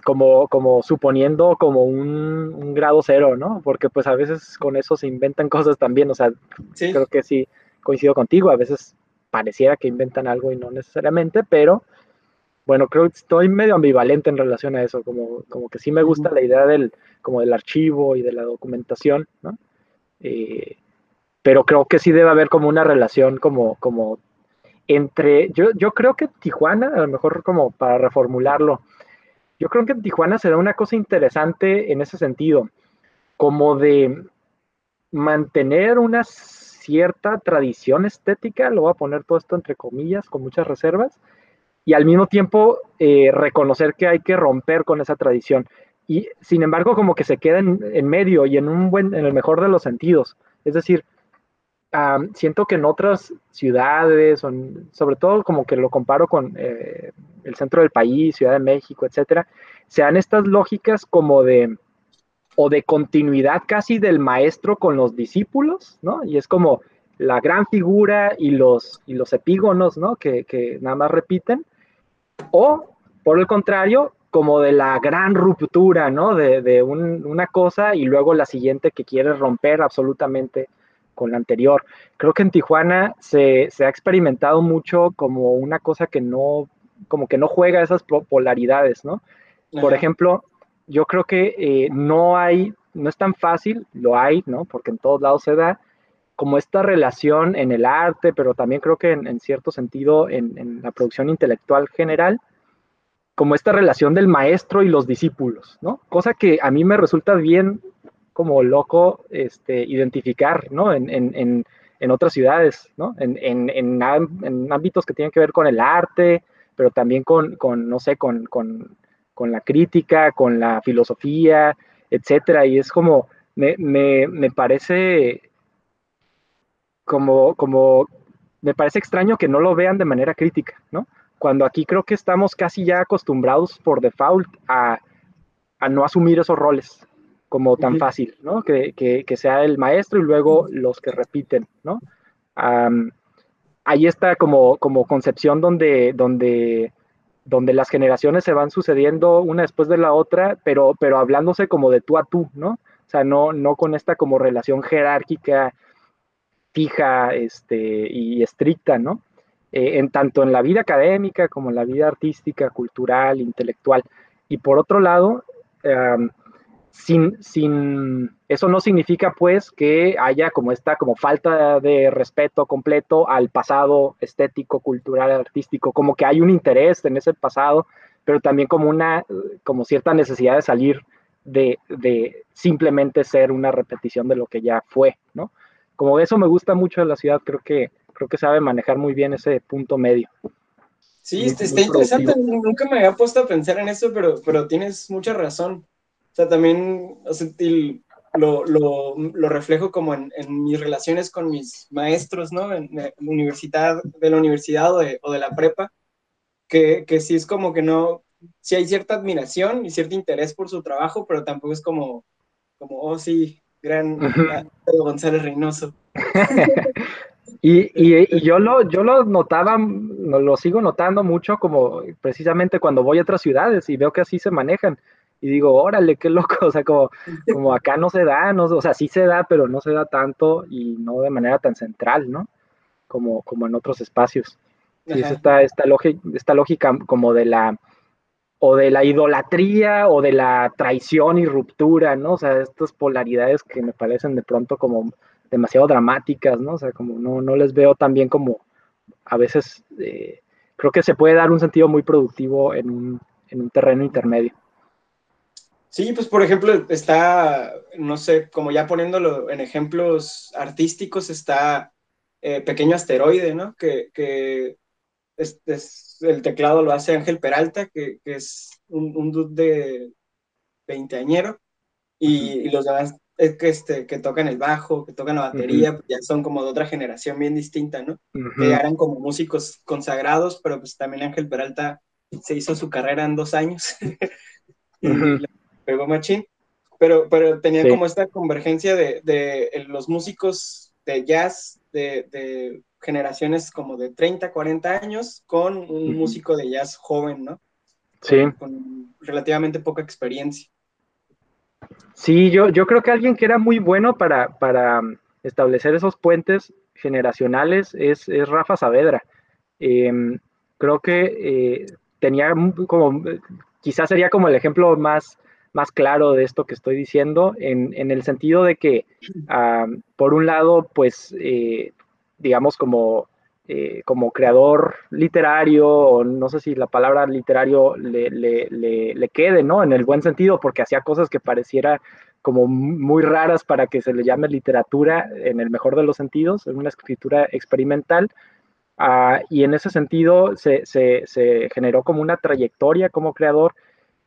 como, como suponiendo como un, grado cero, ¿no? Porque pues a veces con eso se inventan cosas también, o sea, creo que sí coincido contigo, a veces pareciera que inventan algo y no necesariamente, pero bueno, creo que estoy medio ambivalente en relación a eso, como, como que sí me gusta la idea del, como del archivo y de la documentación, ¿no? Eh, pero creo que sí debe haber como una relación como, como entre, yo, yo creo que Tijuana, a lo mejor como para reformularlo, yo creo que en Tijuana se da una cosa interesante en ese sentido, como de mantener una cierta tradición estética, lo voy a poner todo esto entre comillas, con muchas reservas, y al mismo tiempo eh, reconocer que hay que romper con esa tradición. Y sin embargo, como que se queda en, medio y en un buen, en el mejor de los sentidos. Es decir, siento que en otras ciudades, sobre todo como que lo comparo con eh, el centro del país, Ciudad de México, etcétera, se dan estas lógicas como de o de continuidad casi del maestro con los discípulos, ¿no? Y es como la gran figura y los, y los epígonos, ¿no? Que, que nada más repiten. O, por el contrario, como de la gran ruptura, ¿no? De, de una cosa y luego la siguiente que quiere romper absolutamente con la anterior. Creo que en Tijuana se, se, ha experimentado mucho como una cosa que no como que no juega esas polaridades, ¿no? Por ejemplo, yo creo que eh, no hay, no es tan fácil, lo hay, ¿no? Porque en todos lados se da, como esta relación en el arte, pero también creo que en, cierto sentido en, la producción intelectual general, como esta relación del maestro y los discípulos, ¿no? Cosa que a mí me resulta bien como loco este, identificar, ¿no? En, en, en otras ciudades, ¿no? En, en, ámbitos que tienen que ver con el arte, pero también con, con no sé, con, con, con, la crítica, con la filosofía, etcétera. Y es como, me, me, me parece como, como, me parece extraño que no lo vean de manera crítica, ¿no? Cuando aquí creo que estamos casi ya acostumbrados por default a, a no asumir esos roles como tan fácil, ¿no? Que, que, que, sea el maestro y luego los que repiten, ¿no? hay esta como, como concepción donde, donde, donde las generaciones se van sucediendo una después de la otra, pero, pero hablándose como de tú a tú, ¿no? O sea, no, no con esta como relación jerárquica fija este, y estricta, ¿no? Eh, en tanto en la vida académica como en la vida artística, cultural, intelectual. Y por otro lado, sin, sin, eso no significa pues que haya como esta como falta de respeto completo al pasado estético, cultural, artístico, como que hay un interés en ese pasado, pero también como una, como cierta necesidad de salir de, de simplemente ser una repetición de lo que ya fue, ¿no? Como eso me gusta mucho de la ciudad, creo que, creo que sabe manejar muy bien ese punto medio. Sí, está, está interesante, nunca me había puesto a pensar en eso, pero, pero tienes mucha razón. O sea, también lo, lo, lo, reflejo como en, en, mis relaciones con mis maestros, ¿no? En, la universidad, de la universidad o de, o de la prepa, que, que, sí es como que no, sí hay cierta admiración y cierto interés por su trabajo, pero tampoco es como, como oh sí, gran González Reynoso. Y, y, y, yo, lo, yo lo notaba, lo sigo notando mucho como precisamente cuando voy a otras ciudades y veo que así se manejan y digo, órale, qué loco, o sea, como, como acá no se da, no, o sea, sí se da, pero no se da tanto y no de manera tan central, ¿no? Como, como en otros espacios. Y es esta, esta, lógica, esta lógica como de la, o de la idolatría o de la traición y ruptura, ¿no? O sea, estas polaridades que me parecen de pronto como demasiado dramáticas, ¿no? O sea, como no, no les veo tan bien como a veces eh, creo que se puede dar un sentido muy productivo en un, en un terreno intermedio. Sí, pues por ejemplo, está, no sé, como ya poniéndolo en ejemplos artísticos, está eh, Pequeño Asteroide, ¿no? Que, que es, el teclado lo hace Ángel Peralta, que, que es un, un dude de veinteañero, y, y, los demás es que, este, que tocan el bajo, que tocan la batería, pues, ya son como de otra generación bien distinta, ¿no? Que eran como músicos consagrados, pero pues también Ángel Peralta se hizo su carrera en dos años. Y pegó machín, pero, pero tenía como esta convergencia de, de, los músicos de jazz de, de, generaciones como de 30, 40 años con un músico de jazz joven, ¿no? Sí. con relativamente poca experiencia. Sí, yo, yo creo que alguien que era muy bueno para, para establecer esos puentes generacionales es, Rafa Saavedra. Em, creo que eh, tenía como, quizás sería como el ejemplo más, más claro de esto que estoy diciendo, en, en el sentido de que, ah, por un lado, pues, eh, digamos, como eh, como creador literario, o no sé si la palabra literario le, le, quede, ¿no? En el buen sentido, porque hacía cosas que pareciera como muy raras para que se le llame literatura en el mejor de los sentidos, en una escritura experimental. Ah, y en ese sentido se, se, se, generó como una trayectoria como creador,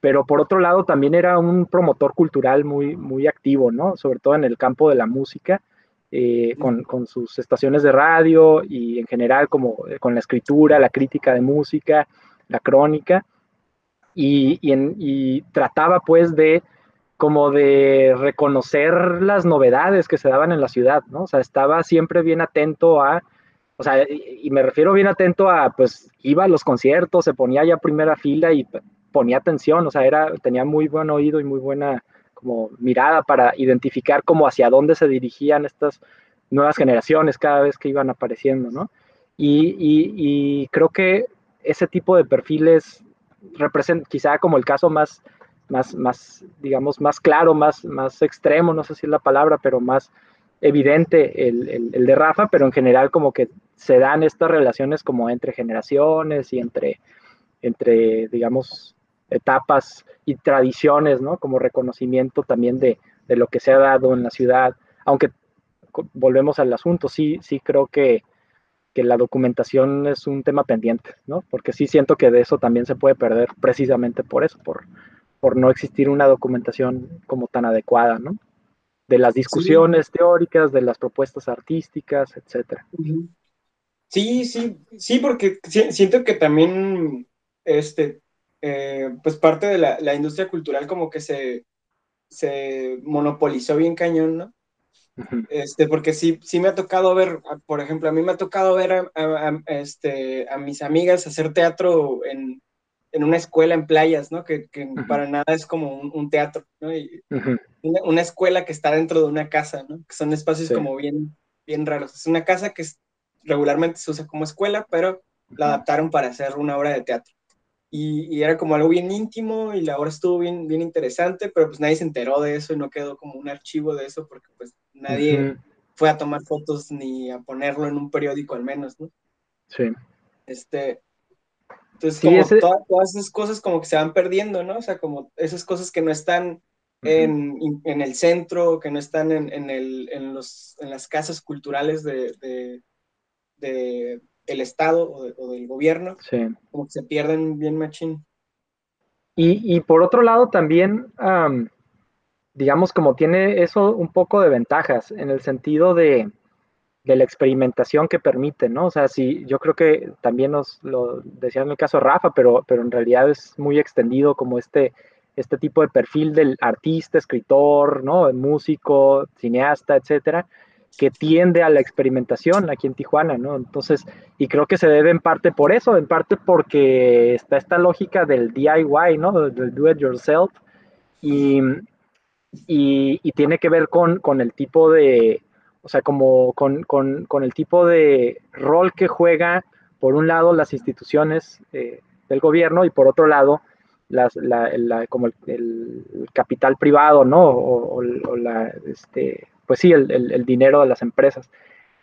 pero por otro lado también era un promotor cultural muy, muy activo, ¿no? Sobre todo en el campo de la música. Eh, con, con, sus estaciones de radio y en general como eh, con la escritura, la crítica de música, la crónica, y, y, y, trataba pues de como de reconocer las novedades que se daban en la ciudad, ¿no? O sea, estaba siempre bien atento a, o sea, y me refiero bien atento a, pues iba a los conciertos, se ponía ya primera fila y ponía atención, o sea, era, tenía muy buen oído y muy buena como mirada para identificar cómo hacia dónde se dirigían estas nuevas generaciones cada vez que iban apareciendo, ¿no? Y, creo que ese tipo de perfiles representa quizá como el caso más, más, más, digamos, más claro, más, más extremo, no sé si es la palabra, pero más evidente el, el, de Rafa, pero en general como que se dan estas relaciones como entre generaciones y entre, entre digamos, etapas y tradiciones, ¿no? Como reconocimiento también de, lo que se ha dado en la ciudad. Aunque volvemos al asunto, sí, sí creo que, la documentación es un tema pendiente, ¿no? Porque sí siento que de eso también se puede perder precisamente por eso, por, por no existir una documentación como tan adecuada, ¿no? De las discusiones teóricas, de las propuestas artísticas, etcétera. Sí, sí, sí, porque siento que también este, eh, pues parte de la, industria cultural como que se, se monopolizó bien cañón, ¿no? Este, porque sí, sí me ha tocado ver, por ejemplo, a mí me ha tocado ver a, este, a mis amigas hacer teatro en, una escuela en playas, ¿no? Que, para nada es como un, teatro, ¿no? una, escuela que está dentro de una casa, ¿no? Que son espacios como bien, bien raros. Es una casa que regularmente se usa como escuela, pero la adaptaron para hacer una obra de teatro y, era como algo bien íntimo y la obra estuvo bien, bien interesante, pero pues nadie se enteró de eso y no quedó como un archivo de eso porque pues nadie fue a tomar fotos ni a ponerlo en un periódico al menos, ¿no? Sí. Este, entonces como todas, esas cosas como que se van perdiendo, ¿no? O sea, como esas cosas que no están en, en, el centro, que no están en, en, el, en, los, en las casas culturales de, de, de el Estado o, del gobierno, como que se pierden bien machín. Y, por otro lado también, digamos, como tiene eso un poco de ventajas en el sentido de, la experimentación que permite, ¿no? O sea, sí, yo creo que también nos lo decía en el caso de Rafa, pero, pero en realidad es muy extendido como este, este tipo de perfil del artista, escritor, ¿no? Músico, cineasta, etcétera, que tiende a la experimentación aquí en Tijuana, ¿no? Entonces, y creo que se debe en parte por eso, en parte porque está esta lógica del DIY, ¿no? Del do it yourself, y, y, tiene que ver con, con, el tipo de, o sea, como con, con, con, el tipo de rol que juega, por un lado, las instituciones eh, del gobierno y por otro lado, las, la, como el, capital privado, ¿no? O, o la, este, pues sí, el, dinero de las empresas.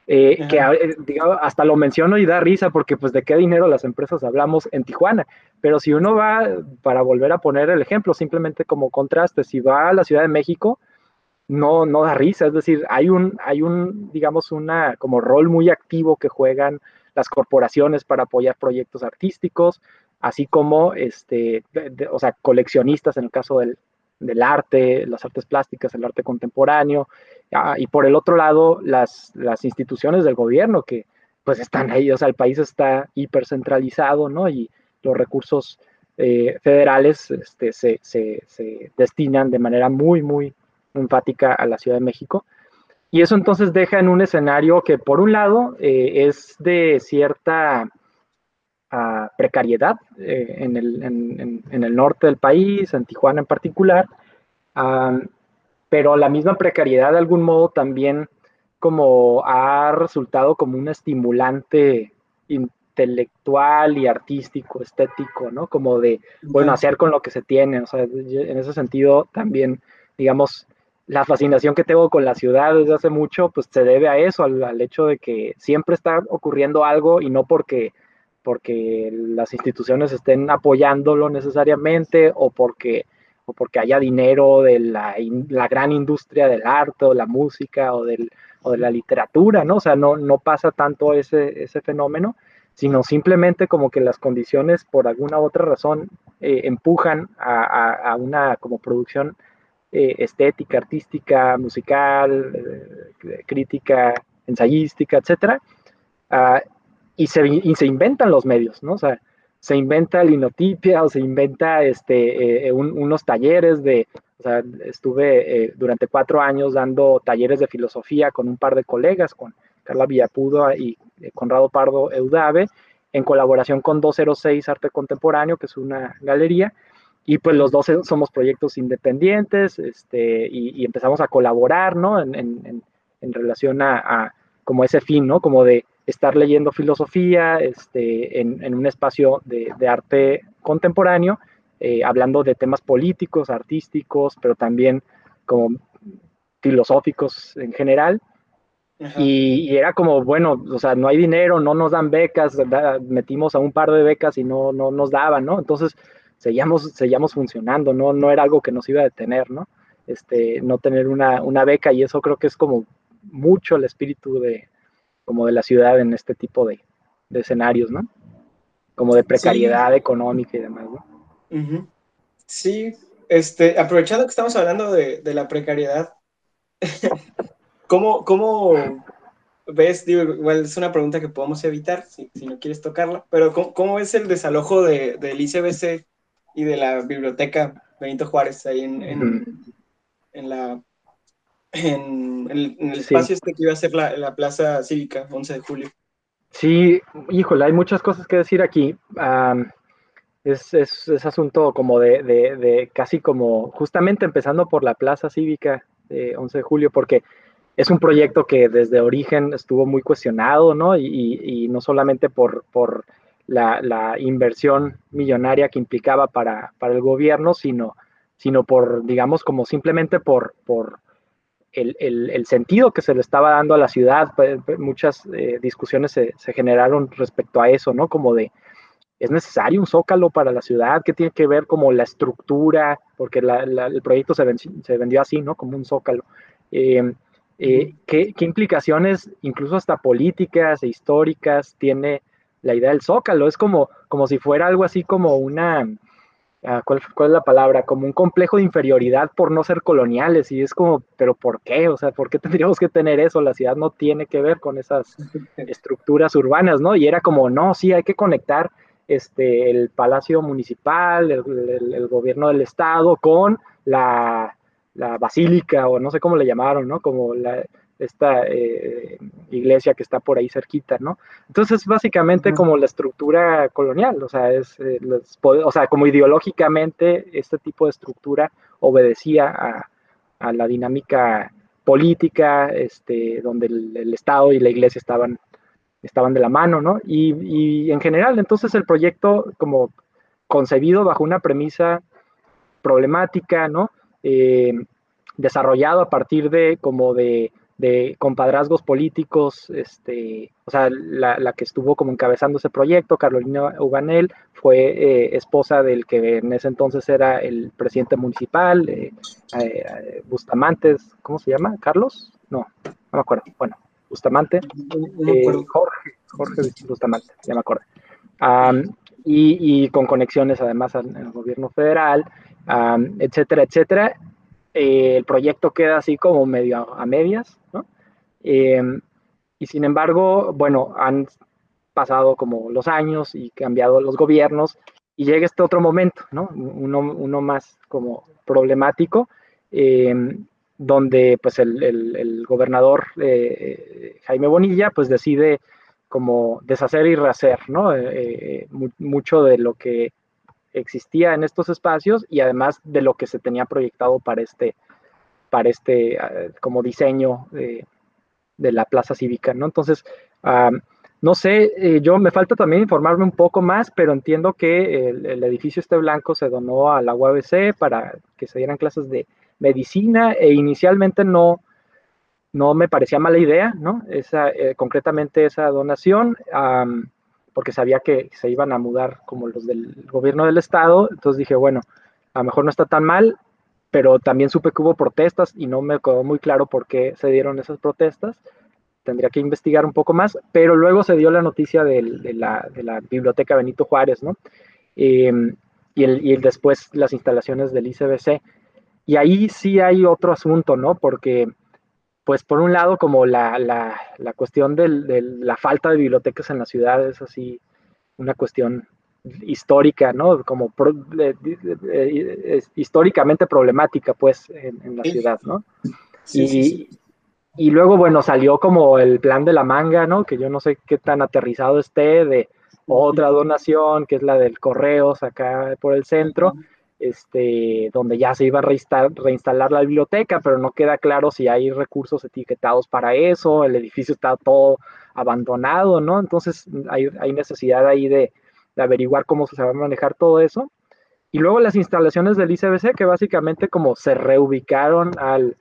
Eh, que eh, hasta lo menciono y da risa porque pues de qué dinero las empresas hablamos en Tijuana, pero si uno va, para volver a poner el ejemplo, simplemente como contraste, si va a la Ciudad de México, no, no da risa, es decir, hay un, hay un, digamos, una como rol muy activo que juegan las corporaciones para apoyar proyectos artísticos, así como, este, o sea, coleccionistas en el caso del, del arte, las artes plásticas, el arte contemporáneo, ah, y por el otro lado, las, las instituciones del gobierno que pues están ahí, o sea, el país está hipercentralizado, ¿no? Y los recursos eh, federales este, se, se, se, destinan de manera muy, muy enfática a la Ciudad de México. Y eso entonces deja en un escenario que, por un lado, eh, es de cierta precariedad eh, en, el, en, en, el, norte del país, en Tijuana en particular, um, pero la misma precariedad de algún modo también como ha resultado como un estimulante intelectual y artístico, estético, ¿no? Como de, bueno, hacer con lo que se tiene, o sea, en ese sentido también, digamos, la fascinación que tengo con la ciudad desde hace mucho, pues se debe a eso, al, hecho de que siempre está ocurriendo algo y no porque, porque las instituciones estén apoyándolo necesariamente o porque, o porque haya dinero de la, la, gran industria del arte o la música o, del, o de la literatura, ¿no? O sea, no, no pasa tanto ese, ese fenómeno, sino simplemente como que las condiciones por alguna otra razón eh, empujan a, a, una como producción eh, estética, artística, musical, eh, crítica, ensayística, etcétera, uh, y, se, y, se, inventan los medios, ¿no? O sea, se inventa linotipia o se inventa este, eh, un, unos talleres de, o sea, estuve eh, durante cuatro años dando talleres de filosofía con un par de colegas, con Carla Villapudo y eh, Conrado Pardo Eudave, en colaboración con 206 Arte Contemporáneo, que es una galería, y pues los dos somos proyectos independientes este, y, y empezamos a colaborar, ¿no? En, en, en relación a, a, como ese fin, ¿no? Como de estar leyendo filosofía este, en, en un espacio de, de, arte contemporáneo, eh, hablando de temas políticos, artísticos, pero también como filosóficos en general. Y, y, era como, bueno, o sea, no hay dinero, no nos dan becas, da, metimos a un par de becas y no, no nos daban, ¿no? Entonces, seguíamos, seguíamos funcionando, ¿no? No era algo que nos iba a detener, ¿no? Este, no tener una, una beca y eso creo que es como mucho el espíritu de, como de la ciudad en este tipo de, de escenarios, ¿no? Como de precariedad sí. económica y demás, ¿no? Uh -huh. Sí, este, aprovechando que estamos hablando de, de la precariedad, ¿cómo, ¿cómo, ves? Digo, igual es una pregunta que podemos evitar si, si no quieres tocarla, pero ¿cómo, cómo ves el desalojo de, del ICBC y de la biblioteca Benito Juárez ahí en, en, uh -huh. en la en el, en el espacio sí. este que iba a ser la, la, plaza cívica, 11 de julio. Sí, híjole, hay muchas cosas que decir aquí. Um, es, es, es, asunto como de, de, de, casi como, justamente empezando por la plaza cívica de 11 de julio, porque es un proyecto que desde origen estuvo muy cuestionado, ¿no? Y, y, y no solamente por, por la, la, inversión millonaria que implicaba para, para el gobierno, sino, sino por, digamos, como simplemente por, por el, el, el, sentido que se le estaba dando a la ciudad, muchas eh, discusiones se, se, generaron respecto a eso, ¿no? Como de, ¿es necesario un zócalo para la ciudad? ¿Qué tiene que ver como la estructura? Porque la, la, el proyecto se, ven, se, vendió así, ¿no? Como un zócalo. Eh, eh, ¿qué, ¿qué, implicaciones, incluso hasta políticas e históricas, tiene la idea del zócalo? Es como, como si fuera algo así como una ¿cuál, ¿cuál, es la palabra? Como un complejo de inferioridad por no ser coloniales y es como, pero ¿por qué? O sea, ¿por qué tendríamos que tener eso? La ciudad no tiene que ver con esas estructuras urbanas, ¿no? Y era como, no, sí, hay que conectar este, el palacio municipal, el gobierno del estado con la, la, basílica o no sé cómo le llamaron, ¿no? Como la, esta eh, iglesia que está por ahí cerquita, ¿no? Entonces, básicamente como la estructura colonial, o sea, es, eh, los, o sea, como ideológicamente este tipo de estructura obedecía a, a la dinámica política, este, donde el, el, Estado y la iglesia estaban, estaban de la mano, ¿no? Y, y en general, entonces el proyecto como concebido bajo una premisa problemática, ¿no? Eh, desarrollado a partir de como de de compadrazgos políticos, este, o sea, la, la, que estuvo como encabezando ese proyecto, Carolina Uganel, fue eh, esposa del que en ese entonces era el presidente municipal, eh, eh, Bustamantes, ¿cómo se llama? ¿Carlos? No, no me acuerdo. Bueno, Bustamante, eh, Jorge, Jorge Bustamante, ya me acuerdo. Um, y, y, con conexiones además en el gobierno federal. etcétera, etcétera. Eh, el proyecto queda así como medio a, medias, ¿no? Em, y sin embargo, bueno, han pasado como los años y cambiado los gobiernos y llega este otro momento, ¿no? Uno, más como problemático, em, donde pues el, gobernador eh, Jaime Bonilla pues decide como deshacer y rehacer, ¿no? Eh, mucho de lo que existía en estos espacios y además de lo que se tenía proyectado para este, para este ah, como diseño de, la plaza cívica, ¿no? Entonces, no sé, eh, yo me falta también informarme un poco más, pero entiendo que el, edificio este blanco se donó a la UABC para que se dieran clases de medicina e inicialmente no, no me parecía mala idea, ¿no? Esa, eh, concretamente esa donación porque sabía que se iban a mudar como los del gobierno del estado, entonces dije, bueno, a lo mejor no está tan mal, pero también supe que hubo protestas y no me quedó muy claro por qué se dieron esas protestas. Tendría que investigar un poco más, pero luego se dio la noticia de, la, biblioteca Benito Juárez, ¿no? Em, y, el, y después las instalaciones del ICBC. Y ahí sí hay otro asunto, ¿no? Porque pues por un lado como la, la, cuestión de la falta de bibliotecas en la ciudad es así una cuestión histórica, ¿no? Como históricamente problemática, pues, en, la ciudad, ¿no? y, y, luego, bueno, salió como el plan de la manga, ¿no? Que yo no sé qué tan aterrizado esté de otra donación, que es la del Correos acá por el centro, este, donde ya se iba a reinstalar, la biblioteca, pero no queda claro si hay recursos etiquetados para eso, el edificio está todo abandonado, ¿no? Entonces hay, necesidad ahí de, averiguar cómo se va a manejar todo eso. Y luego las instalaciones del ICBC, que básicamente como se reubicaron al,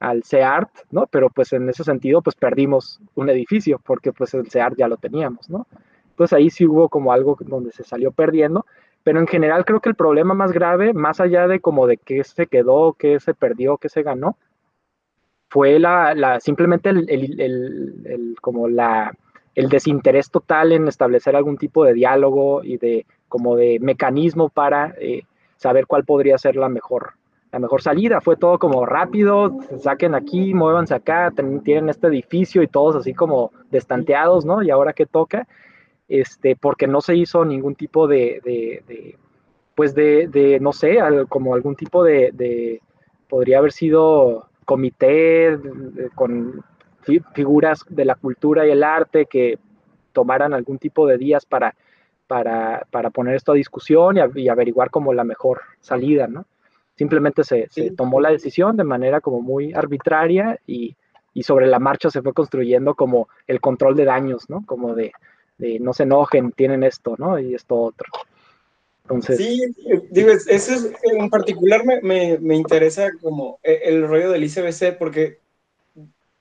al CEART, ¿no? Pero pues en ese sentido, pues perdimos un edificio, porque pues el CEART ya lo teníamos, ¿no? Entonces ahí sí hubo como algo donde se salió perdiendo, pero en general creo que el problema más grave, más allá de como de qué se quedó, qué se perdió, qué se ganó, fue la, simplemente el, como la, el desinterés total en establecer algún tipo de diálogo y de como de mecanismo para eh, saber cuál podría ser la mejor, la mejor salida. Fue todo como rápido, saquen aquí, muévanse acá, tienen este edificio y todos así como destanteados, ¿no? Y ahora qué toca este, porque no se hizo ningún tipo de, pues de, no sé, como algún tipo de, podría haber sido comité con figuras de la cultura y el arte que tomaran algún tipo de días para, para, poner esto a discusión y, averiguar como la mejor salida, ¿no? Simplemente se, tomó la decisión de manera como muy arbitraria y, y sobre la marcha se fue construyendo como el control de daños, ¿no? Como de, no se enojen, tienen esto, ¿no? Y esto otro. Entonces... Sí, digo, eso es, en particular me, me, interesa como e, el rollo del ICBC porque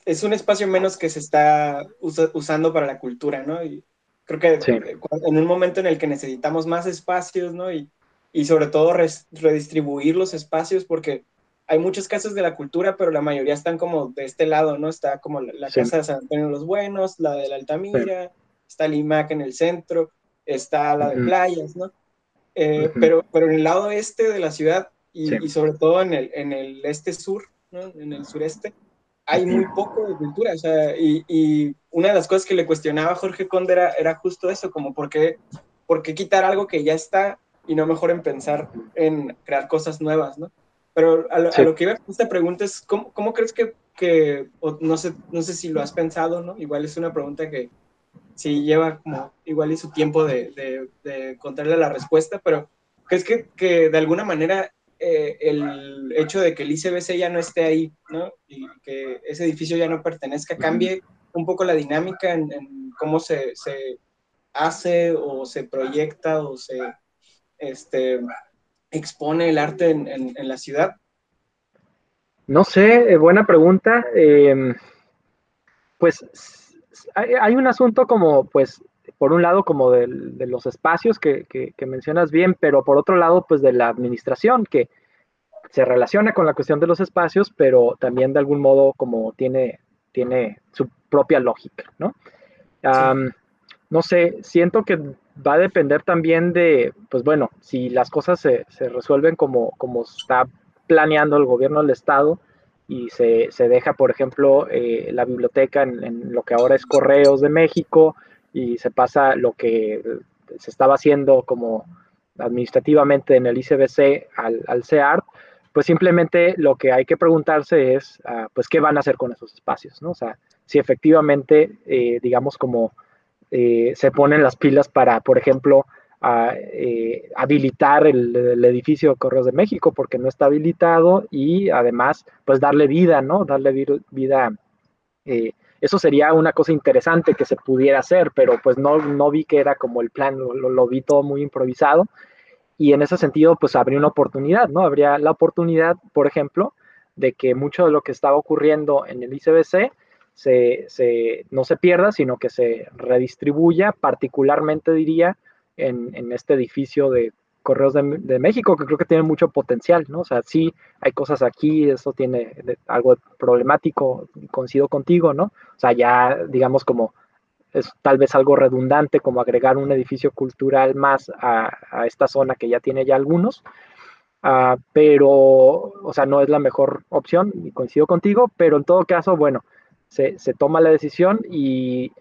es un espacio menos que se está usando para la cultura, ¿no? Y creo que en un momento en el que necesitamos más espacios, ¿no? Y, y sobre todo redistribuir los espacios porque hay muchos casos de la cultura, pero la mayoría están como de este lado, ¿no? Está como la, Casa de San Antonio de los Buenos, la de la Altamira, está el IMAC en el centro, está la de playas, ¿no? Eh, pero, pero en el lado este de la ciudad y, sobre todo en el, en el este sur, ¿no? En el sureste, hay muy poco de cultura, o sea, y, y, una de las cosas que le cuestionaba a Jorge Conde era, era justo eso, como por qué, por qué quitar algo que ya está y no mejor en pensar en crear cosas nuevas, ¿no? Pero a lo, que iba esta pregunta es, ¿cómo, cómo crees que, que no, sé, no sé si lo has pensado, ¿no? Igual es una pregunta que, sí lleva como igual y su tiempo de, de, de encontrarle la respuesta, pero es que, que de alguna manera eh, el hecho de que el ICBC ya no esté ahí, ¿no? Y que ese edificio ya no pertenezca, cambie un poco la dinámica en, cómo se, se, hace o se proyecta o se este, expone el arte en, en, la ciudad? No sé, eh, buena pregunta. Eh, pues hay, un asunto como, pues, por un lado como de, los espacios que, mencionas bien, pero por otro lado, pues, de la administración, que se relaciona con la cuestión de los espacios, pero también de algún modo como tiene, tiene su propia lógica, ¿no? no sé, siento que va a depender también de, pues bueno, si las cosas se, resuelven como, como está planeando el gobierno del Estado y se, deja, por ejemplo, eh, la biblioteca en, lo que ahora es Correos de México y se pasa lo que se estaba haciendo como administrativamente en el ICBC al, al CEART, pues simplemente lo que hay que preguntarse es, ah, pues, ¿qué van a hacer con esos espacios? ¿no? O sea, si efectivamente, eh, digamos, como eh, se ponen las pilas para, por ejemplo, eh, habilitar el, edificio de Correos de México, porque no está habilitado, y además, pues darle vida, ¿no? Darle vida. eso sería una cosa interesante que se pudiera hacer, pero pues no, no vi que era como el plan, lo, lo vi todo muy improvisado y en ese sentido, pues habría una oportunidad, ¿no? Habría la oportunidad, por ejemplo, de que mucho de lo que estaba ocurriendo en el ICBC se, no se pierda, sino que se redistribuya, particularmente diría, en, este edificio de Correos de, México, que creo que tiene mucho potencial, ¿no? O sea, sí hay cosas aquí, eso tiene algo problemático, coincido contigo, ¿no? O sea, ya, digamos, como es tal vez algo redundante como agregar un edificio cultural más a, esta zona que ya tiene ya algunos, ah, pero, o sea, no es la mejor opción, y coincido contigo, pero en todo caso, bueno, se, toma la decisión y,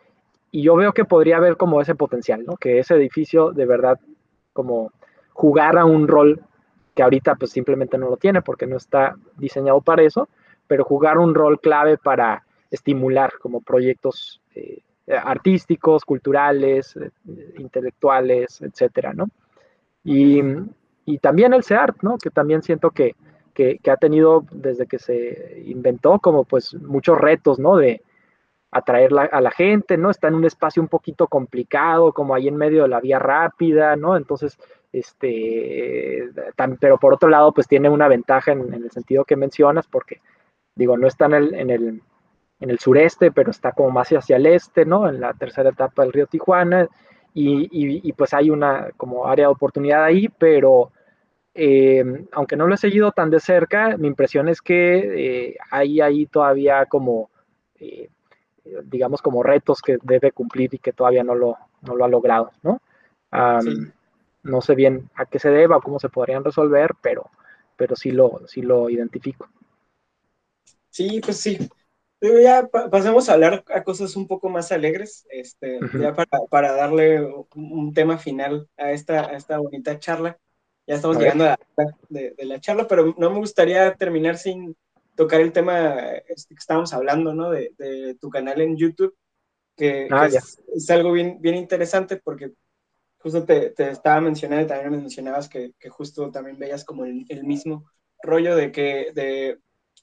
yo veo que podría haber como ese potencial, ¿no? Que ese edificio de verdad como jugara un rol que ahorita pues simplemente no lo tiene porque no está diseñado para eso, pero jugar un rol clave para estimular como proyectos eh, artísticos, culturales, eh, intelectuales, etcétera, ¿no? Y, también el CEART, ¿no? Que también siento que, ha tenido desde que se inventó como pues muchos retos, ¿no? De atraer a la gente, ¿no? Está en un espacio un poquito complicado, como ahí en medio de la vía rápida, ¿no? Entonces, este, pero por otro lado, pues tiene una ventaja en, el sentido que mencionas, porque, digo, no está en el en el sureste, pero está como más hacia el este, ¿no? En la tercera etapa del río Tijuana, y, pues hay una como área de oportunidad ahí, pero eh, aunque no lo he seguido tan de cerca, mi impresión es que eh, hay ahí todavía como, eh, digamos, como retos que debe cumplir y que todavía no lo, no lo ha logrado, ¿no? No sé bien a qué se deba o cómo se podrían resolver, pero, pero sí, lo, sí lo identifico. Sí, pues sí, ya pasemos a hablar a cosas un poco más alegres, este, ya para, darle un, tema final a esta, a esta bonita charla. Ya estamos llegando a la de, de, la charla, pero no me gustaría terminar sin tocar el tema este, que estábamos hablando, ¿no? De, de, tu canal en YouTube, que, ah, es, algo bien, bien interesante porque justo te, te estaba mencionando y también me mencionabas que, que justo también veías como el, el mismo rollo de que de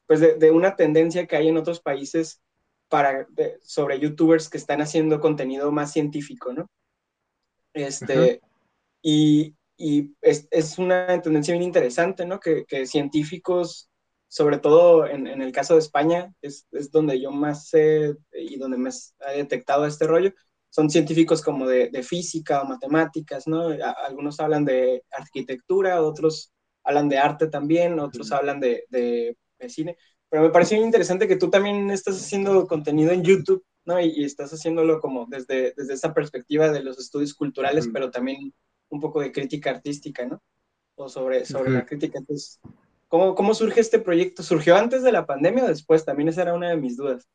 pues de, una tendencia que hay en otros países para, sobre youtubers que están haciendo contenido más científico, ¿no? Este, y, y es, es, una tendencia bien interesante, ¿no? Que, que científicos, sobre todo en, en, el caso de España, es, es, donde yo más sé y donde más he detectado este rollo, son científicos como de, de física o matemáticas, ¿no? algunos hablan de arquitectura, otros hablan de arte también, otros hablan de, de cine, pero me pareció interesante que tú también estás haciendo contenido en YouTube, ¿no? Y, estás haciéndolo como desde, desde esa perspectiva de los estudios culturales, pero también un poco de crítica artística, ¿no? O sobre, sobre la crítica. Entonces, ¿cómo, ¿cómo surge este proyecto? ¿Surgió antes de la pandemia o después? También esa era una de mis dudas.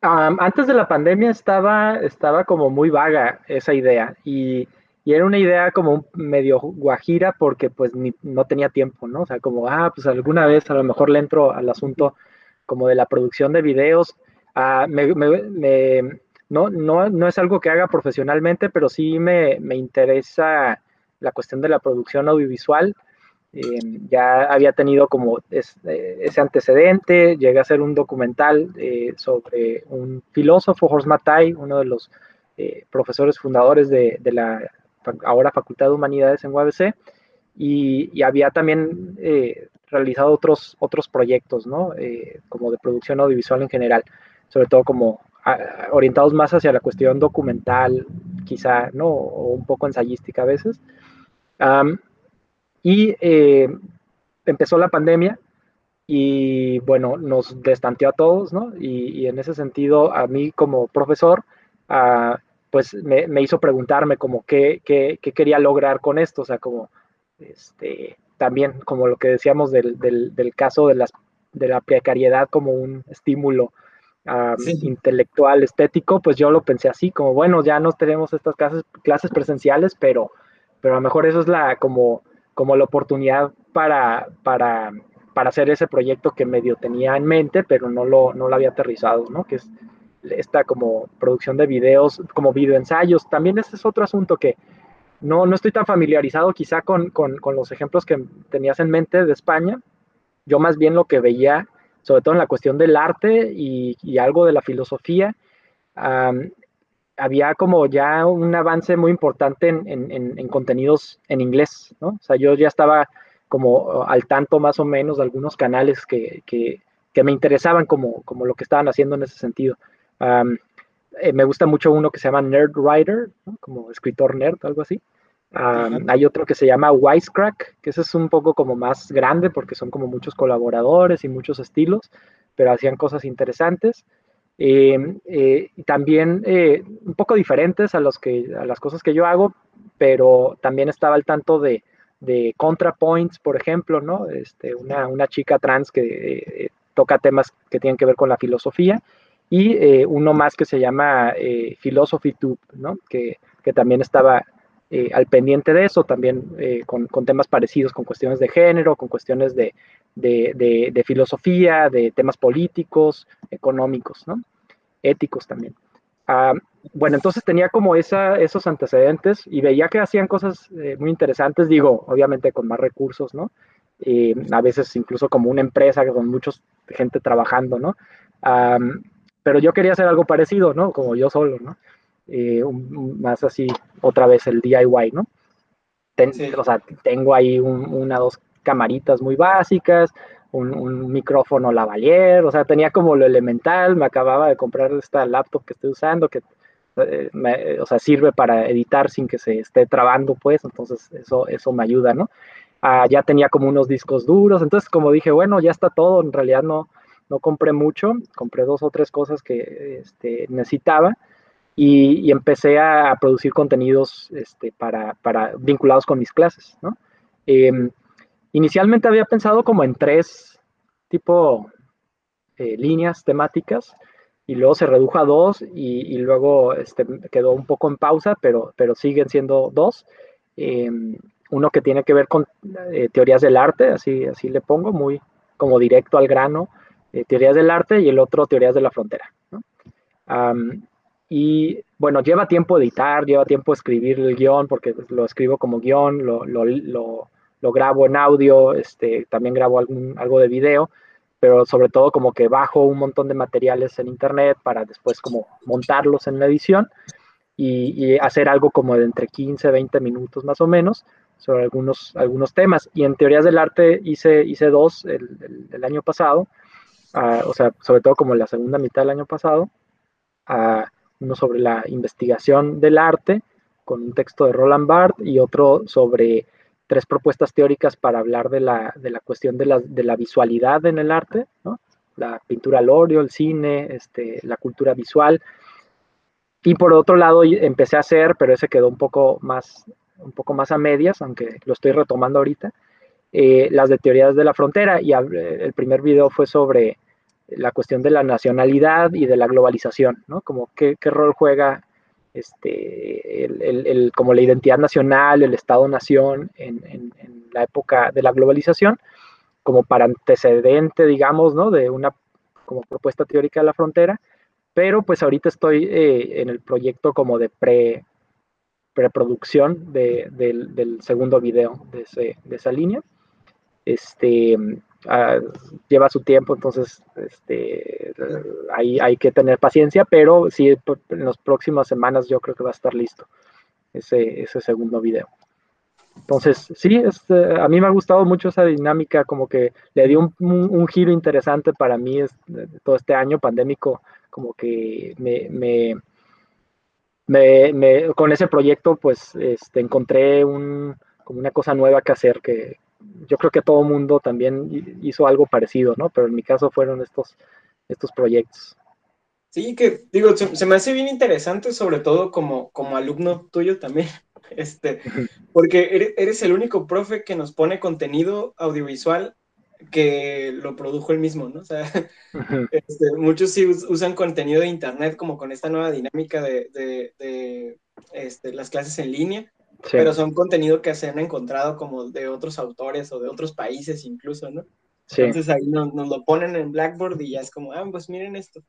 antes de la pandemia estaba, estaba como muy vaga esa idea y era una idea como medio guajira porque pues no tenía tiempo, ¿no? O sea, como, ah, pues alguna vez a lo mejor le entro al asunto como de la producción de videos. Ah, no, no, no es algo que haga profesionalmente, pero sí me, interesa la cuestión de la producción audiovisual. Em, ya había tenido como ese antecedente, llegué a hacer un documental eh, sobre un filósofo, Horst Matai, uno de los eh, profesores fundadores de, de, la ahora Facultad de Humanidades en UABC, y, había también eh, realizado otros, otros proyectos, ¿no? Eh, como de producción audiovisual en general, sobre todo como orientados más hacia la cuestión documental, quizá, ¿no? O un poco ensayística a veces. Y eh, empezó la pandemia y, bueno, nos destanteó a todos, ¿no? Y, en ese sentido, a mí como profesor, uh, pues me, hizo preguntarme como qué, qué, qué, quería lograr con esto, o sea, como este, también como lo que decíamos del, del, del caso de, las, de la precariedad como un estímulo intelectual, estético, pues yo lo pensé así, como bueno, ya no tenemos estas clases, clases presenciales, pero, pero a lo mejor eso es la como, como la oportunidad para, para, para hacer ese proyecto que medio tenía en mente, pero no lo, no lo había aterrizado, ¿no? Que es esta como producción de videos, como videoensayos. También ese es otro asunto que no, no estoy tan familiarizado quizá con, con, con los ejemplos que tenías en mente de España. Yo más bien lo que veía sobre todo en la cuestión del arte y, algo de la filosofía, había como ya un avance muy importante en, contenidos en inglés, ¿no? O sea, yo ya estaba como al tanto más o menos de algunos canales que, me interesaban como, como lo que estaban haciendo en ese sentido. Eh, me gusta mucho uno que se llama Nerd Writer, como escritor nerd, algo así. Hay otro que se llama Wisecrack, que ese es un poco como más grande porque son como muchos colaboradores y muchos estilos, pero hacían cosas interesantes. Eh, y también eh, un poco diferentes a, los que, a las cosas que yo hago, pero también estaba al tanto de, de ContraPoints, por ejemplo, ¿no? Este, una, una chica trans que eh, toca temas que tienen que ver con la filosofía, y uno más que se llama Philosophy Tube, ¿no? Que, que también estaba eh, al pendiente de eso, también eh, con, temas parecidos, con cuestiones de género, con cuestiones de, filosofía, de temas políticos, económicos, ¿no? éticos también. Ah, bueno, entonces tenía como esa, esos antecedentes y veía que hacían cosas eh, muy interesantes, digo, obviamente con más recursos, ¿no? a veces incluso como una empresa con mucha gente trabajando, ¿no? pero yo quería hacer algo parecido, ¿no? Como yo solo, ¿no? Eh, más así, otra vez el DIY, ¿no? O sea, tengo ahí una, dos camaritas muy básicas, un, micrófono lavalier, o sea, tenía como lo elemental, me acababa de comprar esta laptop que estoy usando, que eh, o sea, sirve para editar sin que se esté trabando, pues, entonces eso, eso me ayuda, ¿no? Ah, ya tenía como unos discos duros, entonces como dije, bueno, ya está todo, en realidad no, no compré mucho, compré dos o tres cosas que este, necesitaba, y, empecé a, producir contenidos este, para, para, vinculados con mis clases. ¿no? Em, inicialmente había pensado como en tres tipo eh, líneas temáticas y luego se redujo a dos y, luego este, quedó un poco en pausa, pero, pero siguen siendo dos. Em, uno que tiene que ver con eh, teorías del arte, así, así le pongo, muy como directo al grano, eh, teorías del arte y el otro teorías de la frontera. ¿no? Y bueno, lleva tiempo editar, lleva tiempo escribir el guion, porque lo escribo como guion, lo, lo, lo, grabo en audio, este, también grabo algún, algo de video, pero sobre todo como que bajo un montón de materiales en internet para después como montarlos en la edición y, hacer algo como de entre 15, 20 minutos más o menos sobre algunos, algunos temas. Y en teorías del arte hice, hice dos el, el, año pasado, ah, o sea, sobre todo como la segunda mitad del año pasado. Uh, uno sobre la investigación del arte, con un texto de Roland Barthes, y otro sobre tres propuestas teóricas para hablar de la, de la cuestión de la, de la, visualidad en el arte, ¿no? la pintura al óleo, el cine, este, la cultura visual. Y por otro lado, empecé a hacer, pero ese quedó un poco más, un poco más a medias, aunque lo estoy retomando ahorita, eh, las de teorías de la frontera. Y el primer video fue sobre la cuestión de la nacionalidad y de la globalización, ¿no? Como qué, rol juega este, el, como la identidad nacional, el Estado-nación en, la época de la globalización, como para antecedente, digamos, ¿no? De una como propuesta teórica de la frontera, pero pues ahorita estoy eh, en el proyecto como de pre, preproducción del, segundo video de, de esa línea. Este, Ah, lleva su tiempo, entonces este, hay, hay que tener paciencia, pero sí, en las próximas semanas yo creo que va a estar listo ese, ese segundo video. Entonces, sí, este, a mí me ha gustado mucho esa dinámica, como que le dio un, un, giro interesante para mí todo este año pandémico, como que me, me, me, con ese proyecto, pues este, encontré un, como una cosa nueva que hacer que, yo creo que todo mundo también hizo algo parecido, ¿no? Pero en mi caso fueron estos, estos proyectos. Sí, que digo, se, me hace bien interesante, sobre todo como, como alumno tuyo también, este, porque eres, el único profe que nos pone contenido audiovisual que lo produjo él mismo, ¿no? O sea, este, muchos sí usan contenido de internet como con esta nueva dinámica de, este, las clases en línea, pero son contenido que se han encontrado como de otros autores o de otros países incluso, ¿no? Entonces ahí nos, nos, lo ponen en Blackboard y ya es como, ah, pues miren esto.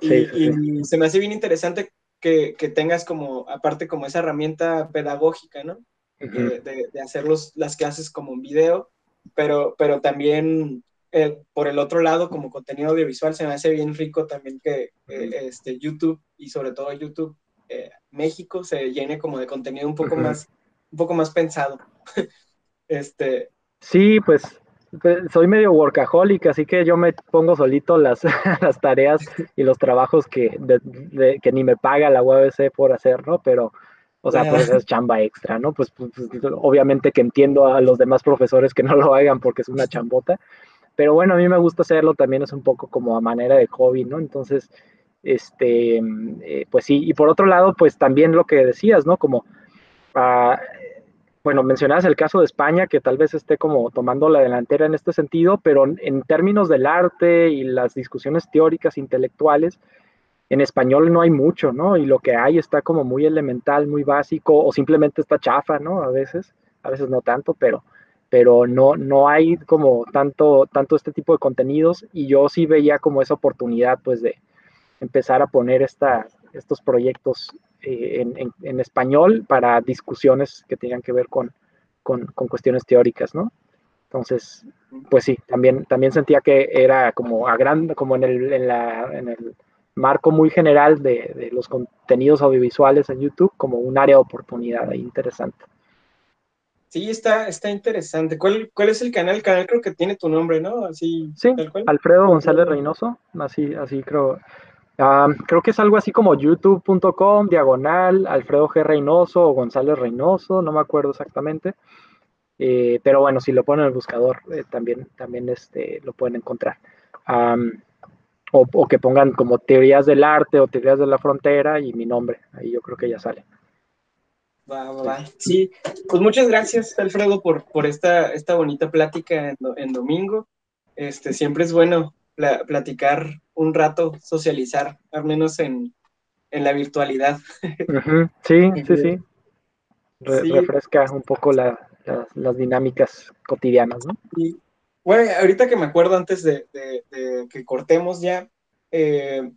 Y, se me hace bien interesante que, que, tengas como, aparte como esa herramienta pedagógica, ¿no? de, de, hacer los, las clases como en video, pero, pero también eh, por el otro lado, como contenido audiovisual, se me hace bien rico también que este, YouTube y sobre todo YouTube eh, México se llene como de contenido un poco más, un poco más pensado. este. Sí, pues pues, soy medio workaholic, así que yo me pongo solito las, las tareas y los trabajos que, que ni me paga la UABC por hacer, ¿no? Pero, o sea, pues es chamba extra, ¿no? Pues, pues, pues, obviamente que entiendo a los demás profesores que no lo hagan porque es una chambota, pero bueno, a mí me gusta hacerlo también, es un poco como a manera de hobby, ¿no? Entonces, este, eh, pues sí, y por otro lado, pues también lo que decías, ¿no? Como... Uh, bueno, mencionabas el caso de España, que tal vez esté como tomando la delantera en este sentido, pero en términos del arte y las discusiones teóricas, intelectuales, en español no hay mucho, ¿no? Y lo que hay está como muy elemental, muy básico, o simplemente está chafa, ¿no? A veces, a veces no tanto, pero, pero no, no hay como tanto, tanto este tipo de contenidos y yo sí veía como esa oportunidad, pues, de empezar a poner esta, estos proyectos eh, en, español para discusiones que tengan que ver con, con, cuestiones teóricas, ¿no? Entonces, pues sí, también, también sentía que era como a gran, como en el, en la, en el marco muy general de, de, los contenidos audiovisuales en YouTube, como un área de oportunidad ahí interesante. Sí, está, está interesante. ¿Cuál, ¿Cuál es el canal? El canal creo que tiene tu nombre, ¿no? Así, sí, Alfredo González Reynoso, así, así creo, creo que es algo así como youtube.com, diagonal, Alfredo G. Reynoso o González Reynoso, no me acuerdo exactamente. Eh, pero bueno, si lo ponen en el buscador, eh, también, también este, lo pueden encontrar. o, que pongan como teorías del arte o teorías de la frontera y mi nombre, ahí yo creo que ya sale. Va, va, va. Sí, pues muchas gracias, Alfredo, por, por esta, esta bonita plática en, en domingo. Este, siempre es bueno platicar un rato, socializar, al menos en, la virtualidad. Sí, sí, sí. Refresca un poco las dinámicas cotidianas, ¿no? Y, bueno, ahorita que me acuerdo antes de, que cortemos ya, eh,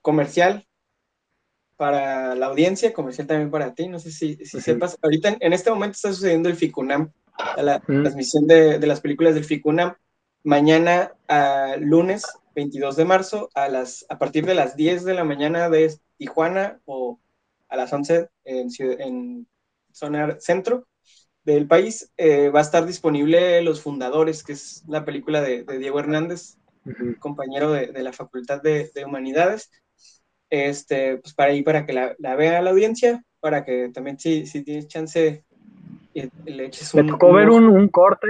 comercial para la audiencia, comercial también para ti, no sé si, sepas, ahorita en, este momento está sucediendo el FICUNAM, la transmisión de, de, las películas del FICUNAM, mañana a lunes 22 de marzo a, las, a partir de las 10 de la mañana de Tijuana o a las 11 en, en zona centro del país, eh, va a estar disponible Los Fundadores, que es la película de, Diego Hernández, compañero de, la Facultad de, Humanidades, este, pues para ahí, para que la, vea la audiencia, para que también si, si tienes chance le eches un... Me tocó ver un, un corte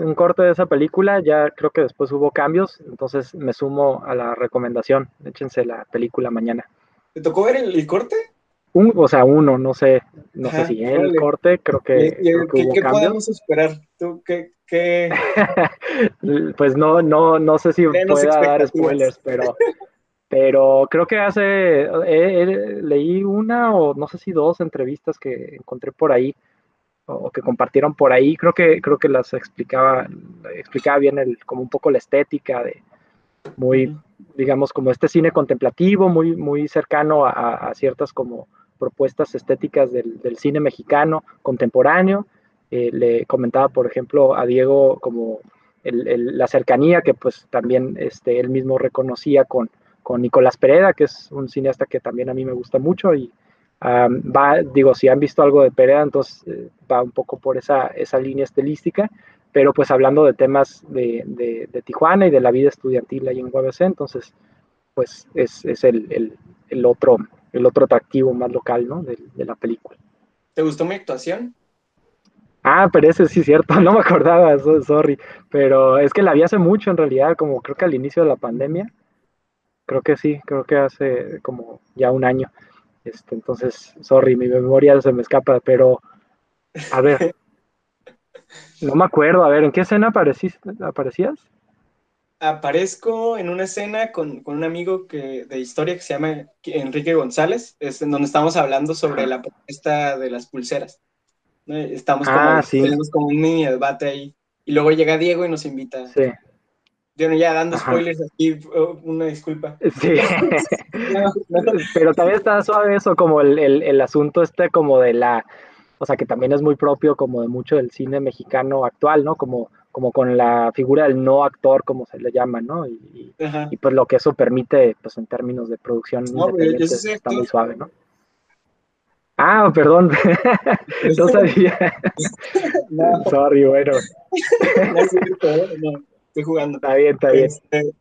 un corte de esa película, ya creo que después hubo cambios, entonces me sumo a la recomendación, échense la película mañana. ¿Te tocó ver el, corte? Un, o sea, uno, no sé, no sé si el corte, creo que, ¿Qué, podemos esperar? ¿Tú qué, pues no, no, no sé si pueda dar spoilers, pero, pero creo que hace, leí una o no sé si dos entrevistas que encontré por ahí o que compartieron por ahí, creo que, creo que las explicaba, explicaba bien el, como un poco la estética de muy, digamos, como este cine contemplativo, muy, muy cercano a, ciertas como propuestas estéticas del, cine mexicano contemporáneo. Eh, le comentaba, por ejemplo, a Diego como la cercanía que pues también este, él mismo reconocía con, con Nicolás Pereda, que es un cineasta que también a mí me gusta mucho y, va, digo, si han visto algo de Perea, entonces eh, va un poco por esa, esa línea estilística, pero pues hablando de temas de, de, Tijuana y de la vida estudiantil ahí en UABC, entonces pues es, es el, el, el, otro, el otro atractivo más local, ¿no? De, de, la película. ¿Te gustó mi actuación? Ah, pero ese sí es cierto, no me acordaba, sorry, pero es que la vi hace mucho en realidad, como creo que al inicio de la pandemia, creo que sí, creo que hace como ya un año. Este, entonces, sorry, mi memoria se me escapa, pero a ver, no me acuerdo, a ver, ¿en qué escena aparecías? Aparezco en una escena con, un amigo que, de historia que se llama Enrique González, es en donde estamos hablando sobre la propuesta de las pulseras. Estamos como, ah, tenemos como un mini debate ahí. Y luego llega Diego y nos invita. Sí. Yo ya dando spoilers aquí, oh, una disculpa. Sí. Pero también está suave eso, como el, el, asunto este como de la, o sea, que también es muy propio como de mucho del cine mexicano actual, ¿no? Como, como con la figura del no actor, como se le llama, ¿no? Y, y pues lo que eso permite, pues en términos de producción no, está muy suave, ¿no? Ah, perdón. no sabía. no. Sorry, bueno. no, estoy jugando. Está bien, está bien. Este,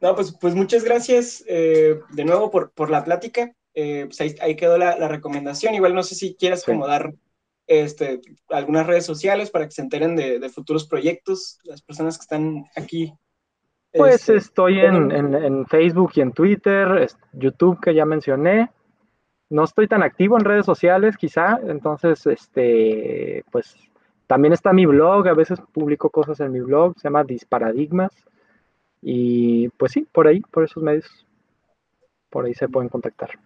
no, pues, pues muchas gracias eh, de nuevo por, por la plática. Eh, pues ahí, quedó la, recomendación. Igual no sé si quieras como dar este, algunas redes sociales para que se enteren de, futuros proyectos, las personas que están aquí. Pues este, estoy en, en, en, Facebook y en Twitter, YouTube que ya mencioné. No estoy tan activo en redes sociales, quizá, entonces, este, pues también está mi blog, a veces publico cosas en mi blog, se llama Disparadigmas. Y pues sí, por ahí, por esos medios, por ahí se pueden contactar.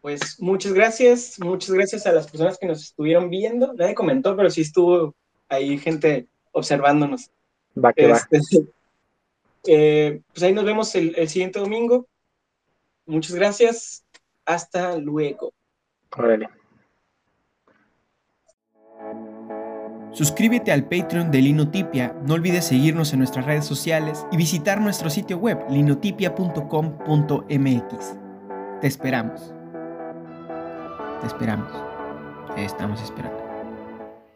Pues muchas gracias, muchas gracias a las personas que nos estuvieron viendo. Nadie comentó, pero sí estuvo ahí gente observándonos. Va que va. Este, eh, pues ahí nos vemos el, el, siguiente domingo. Muchas gracias. Hasta luego. Órale. Suscríbete al Patreon de Linotipia, no olvides seguirnos en nuestras redes sociales y visitar nuestro sitio web linotipia.com.mx. Te esperamos. Te esperamos. Te estamos esperando.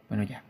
Bueno, ya.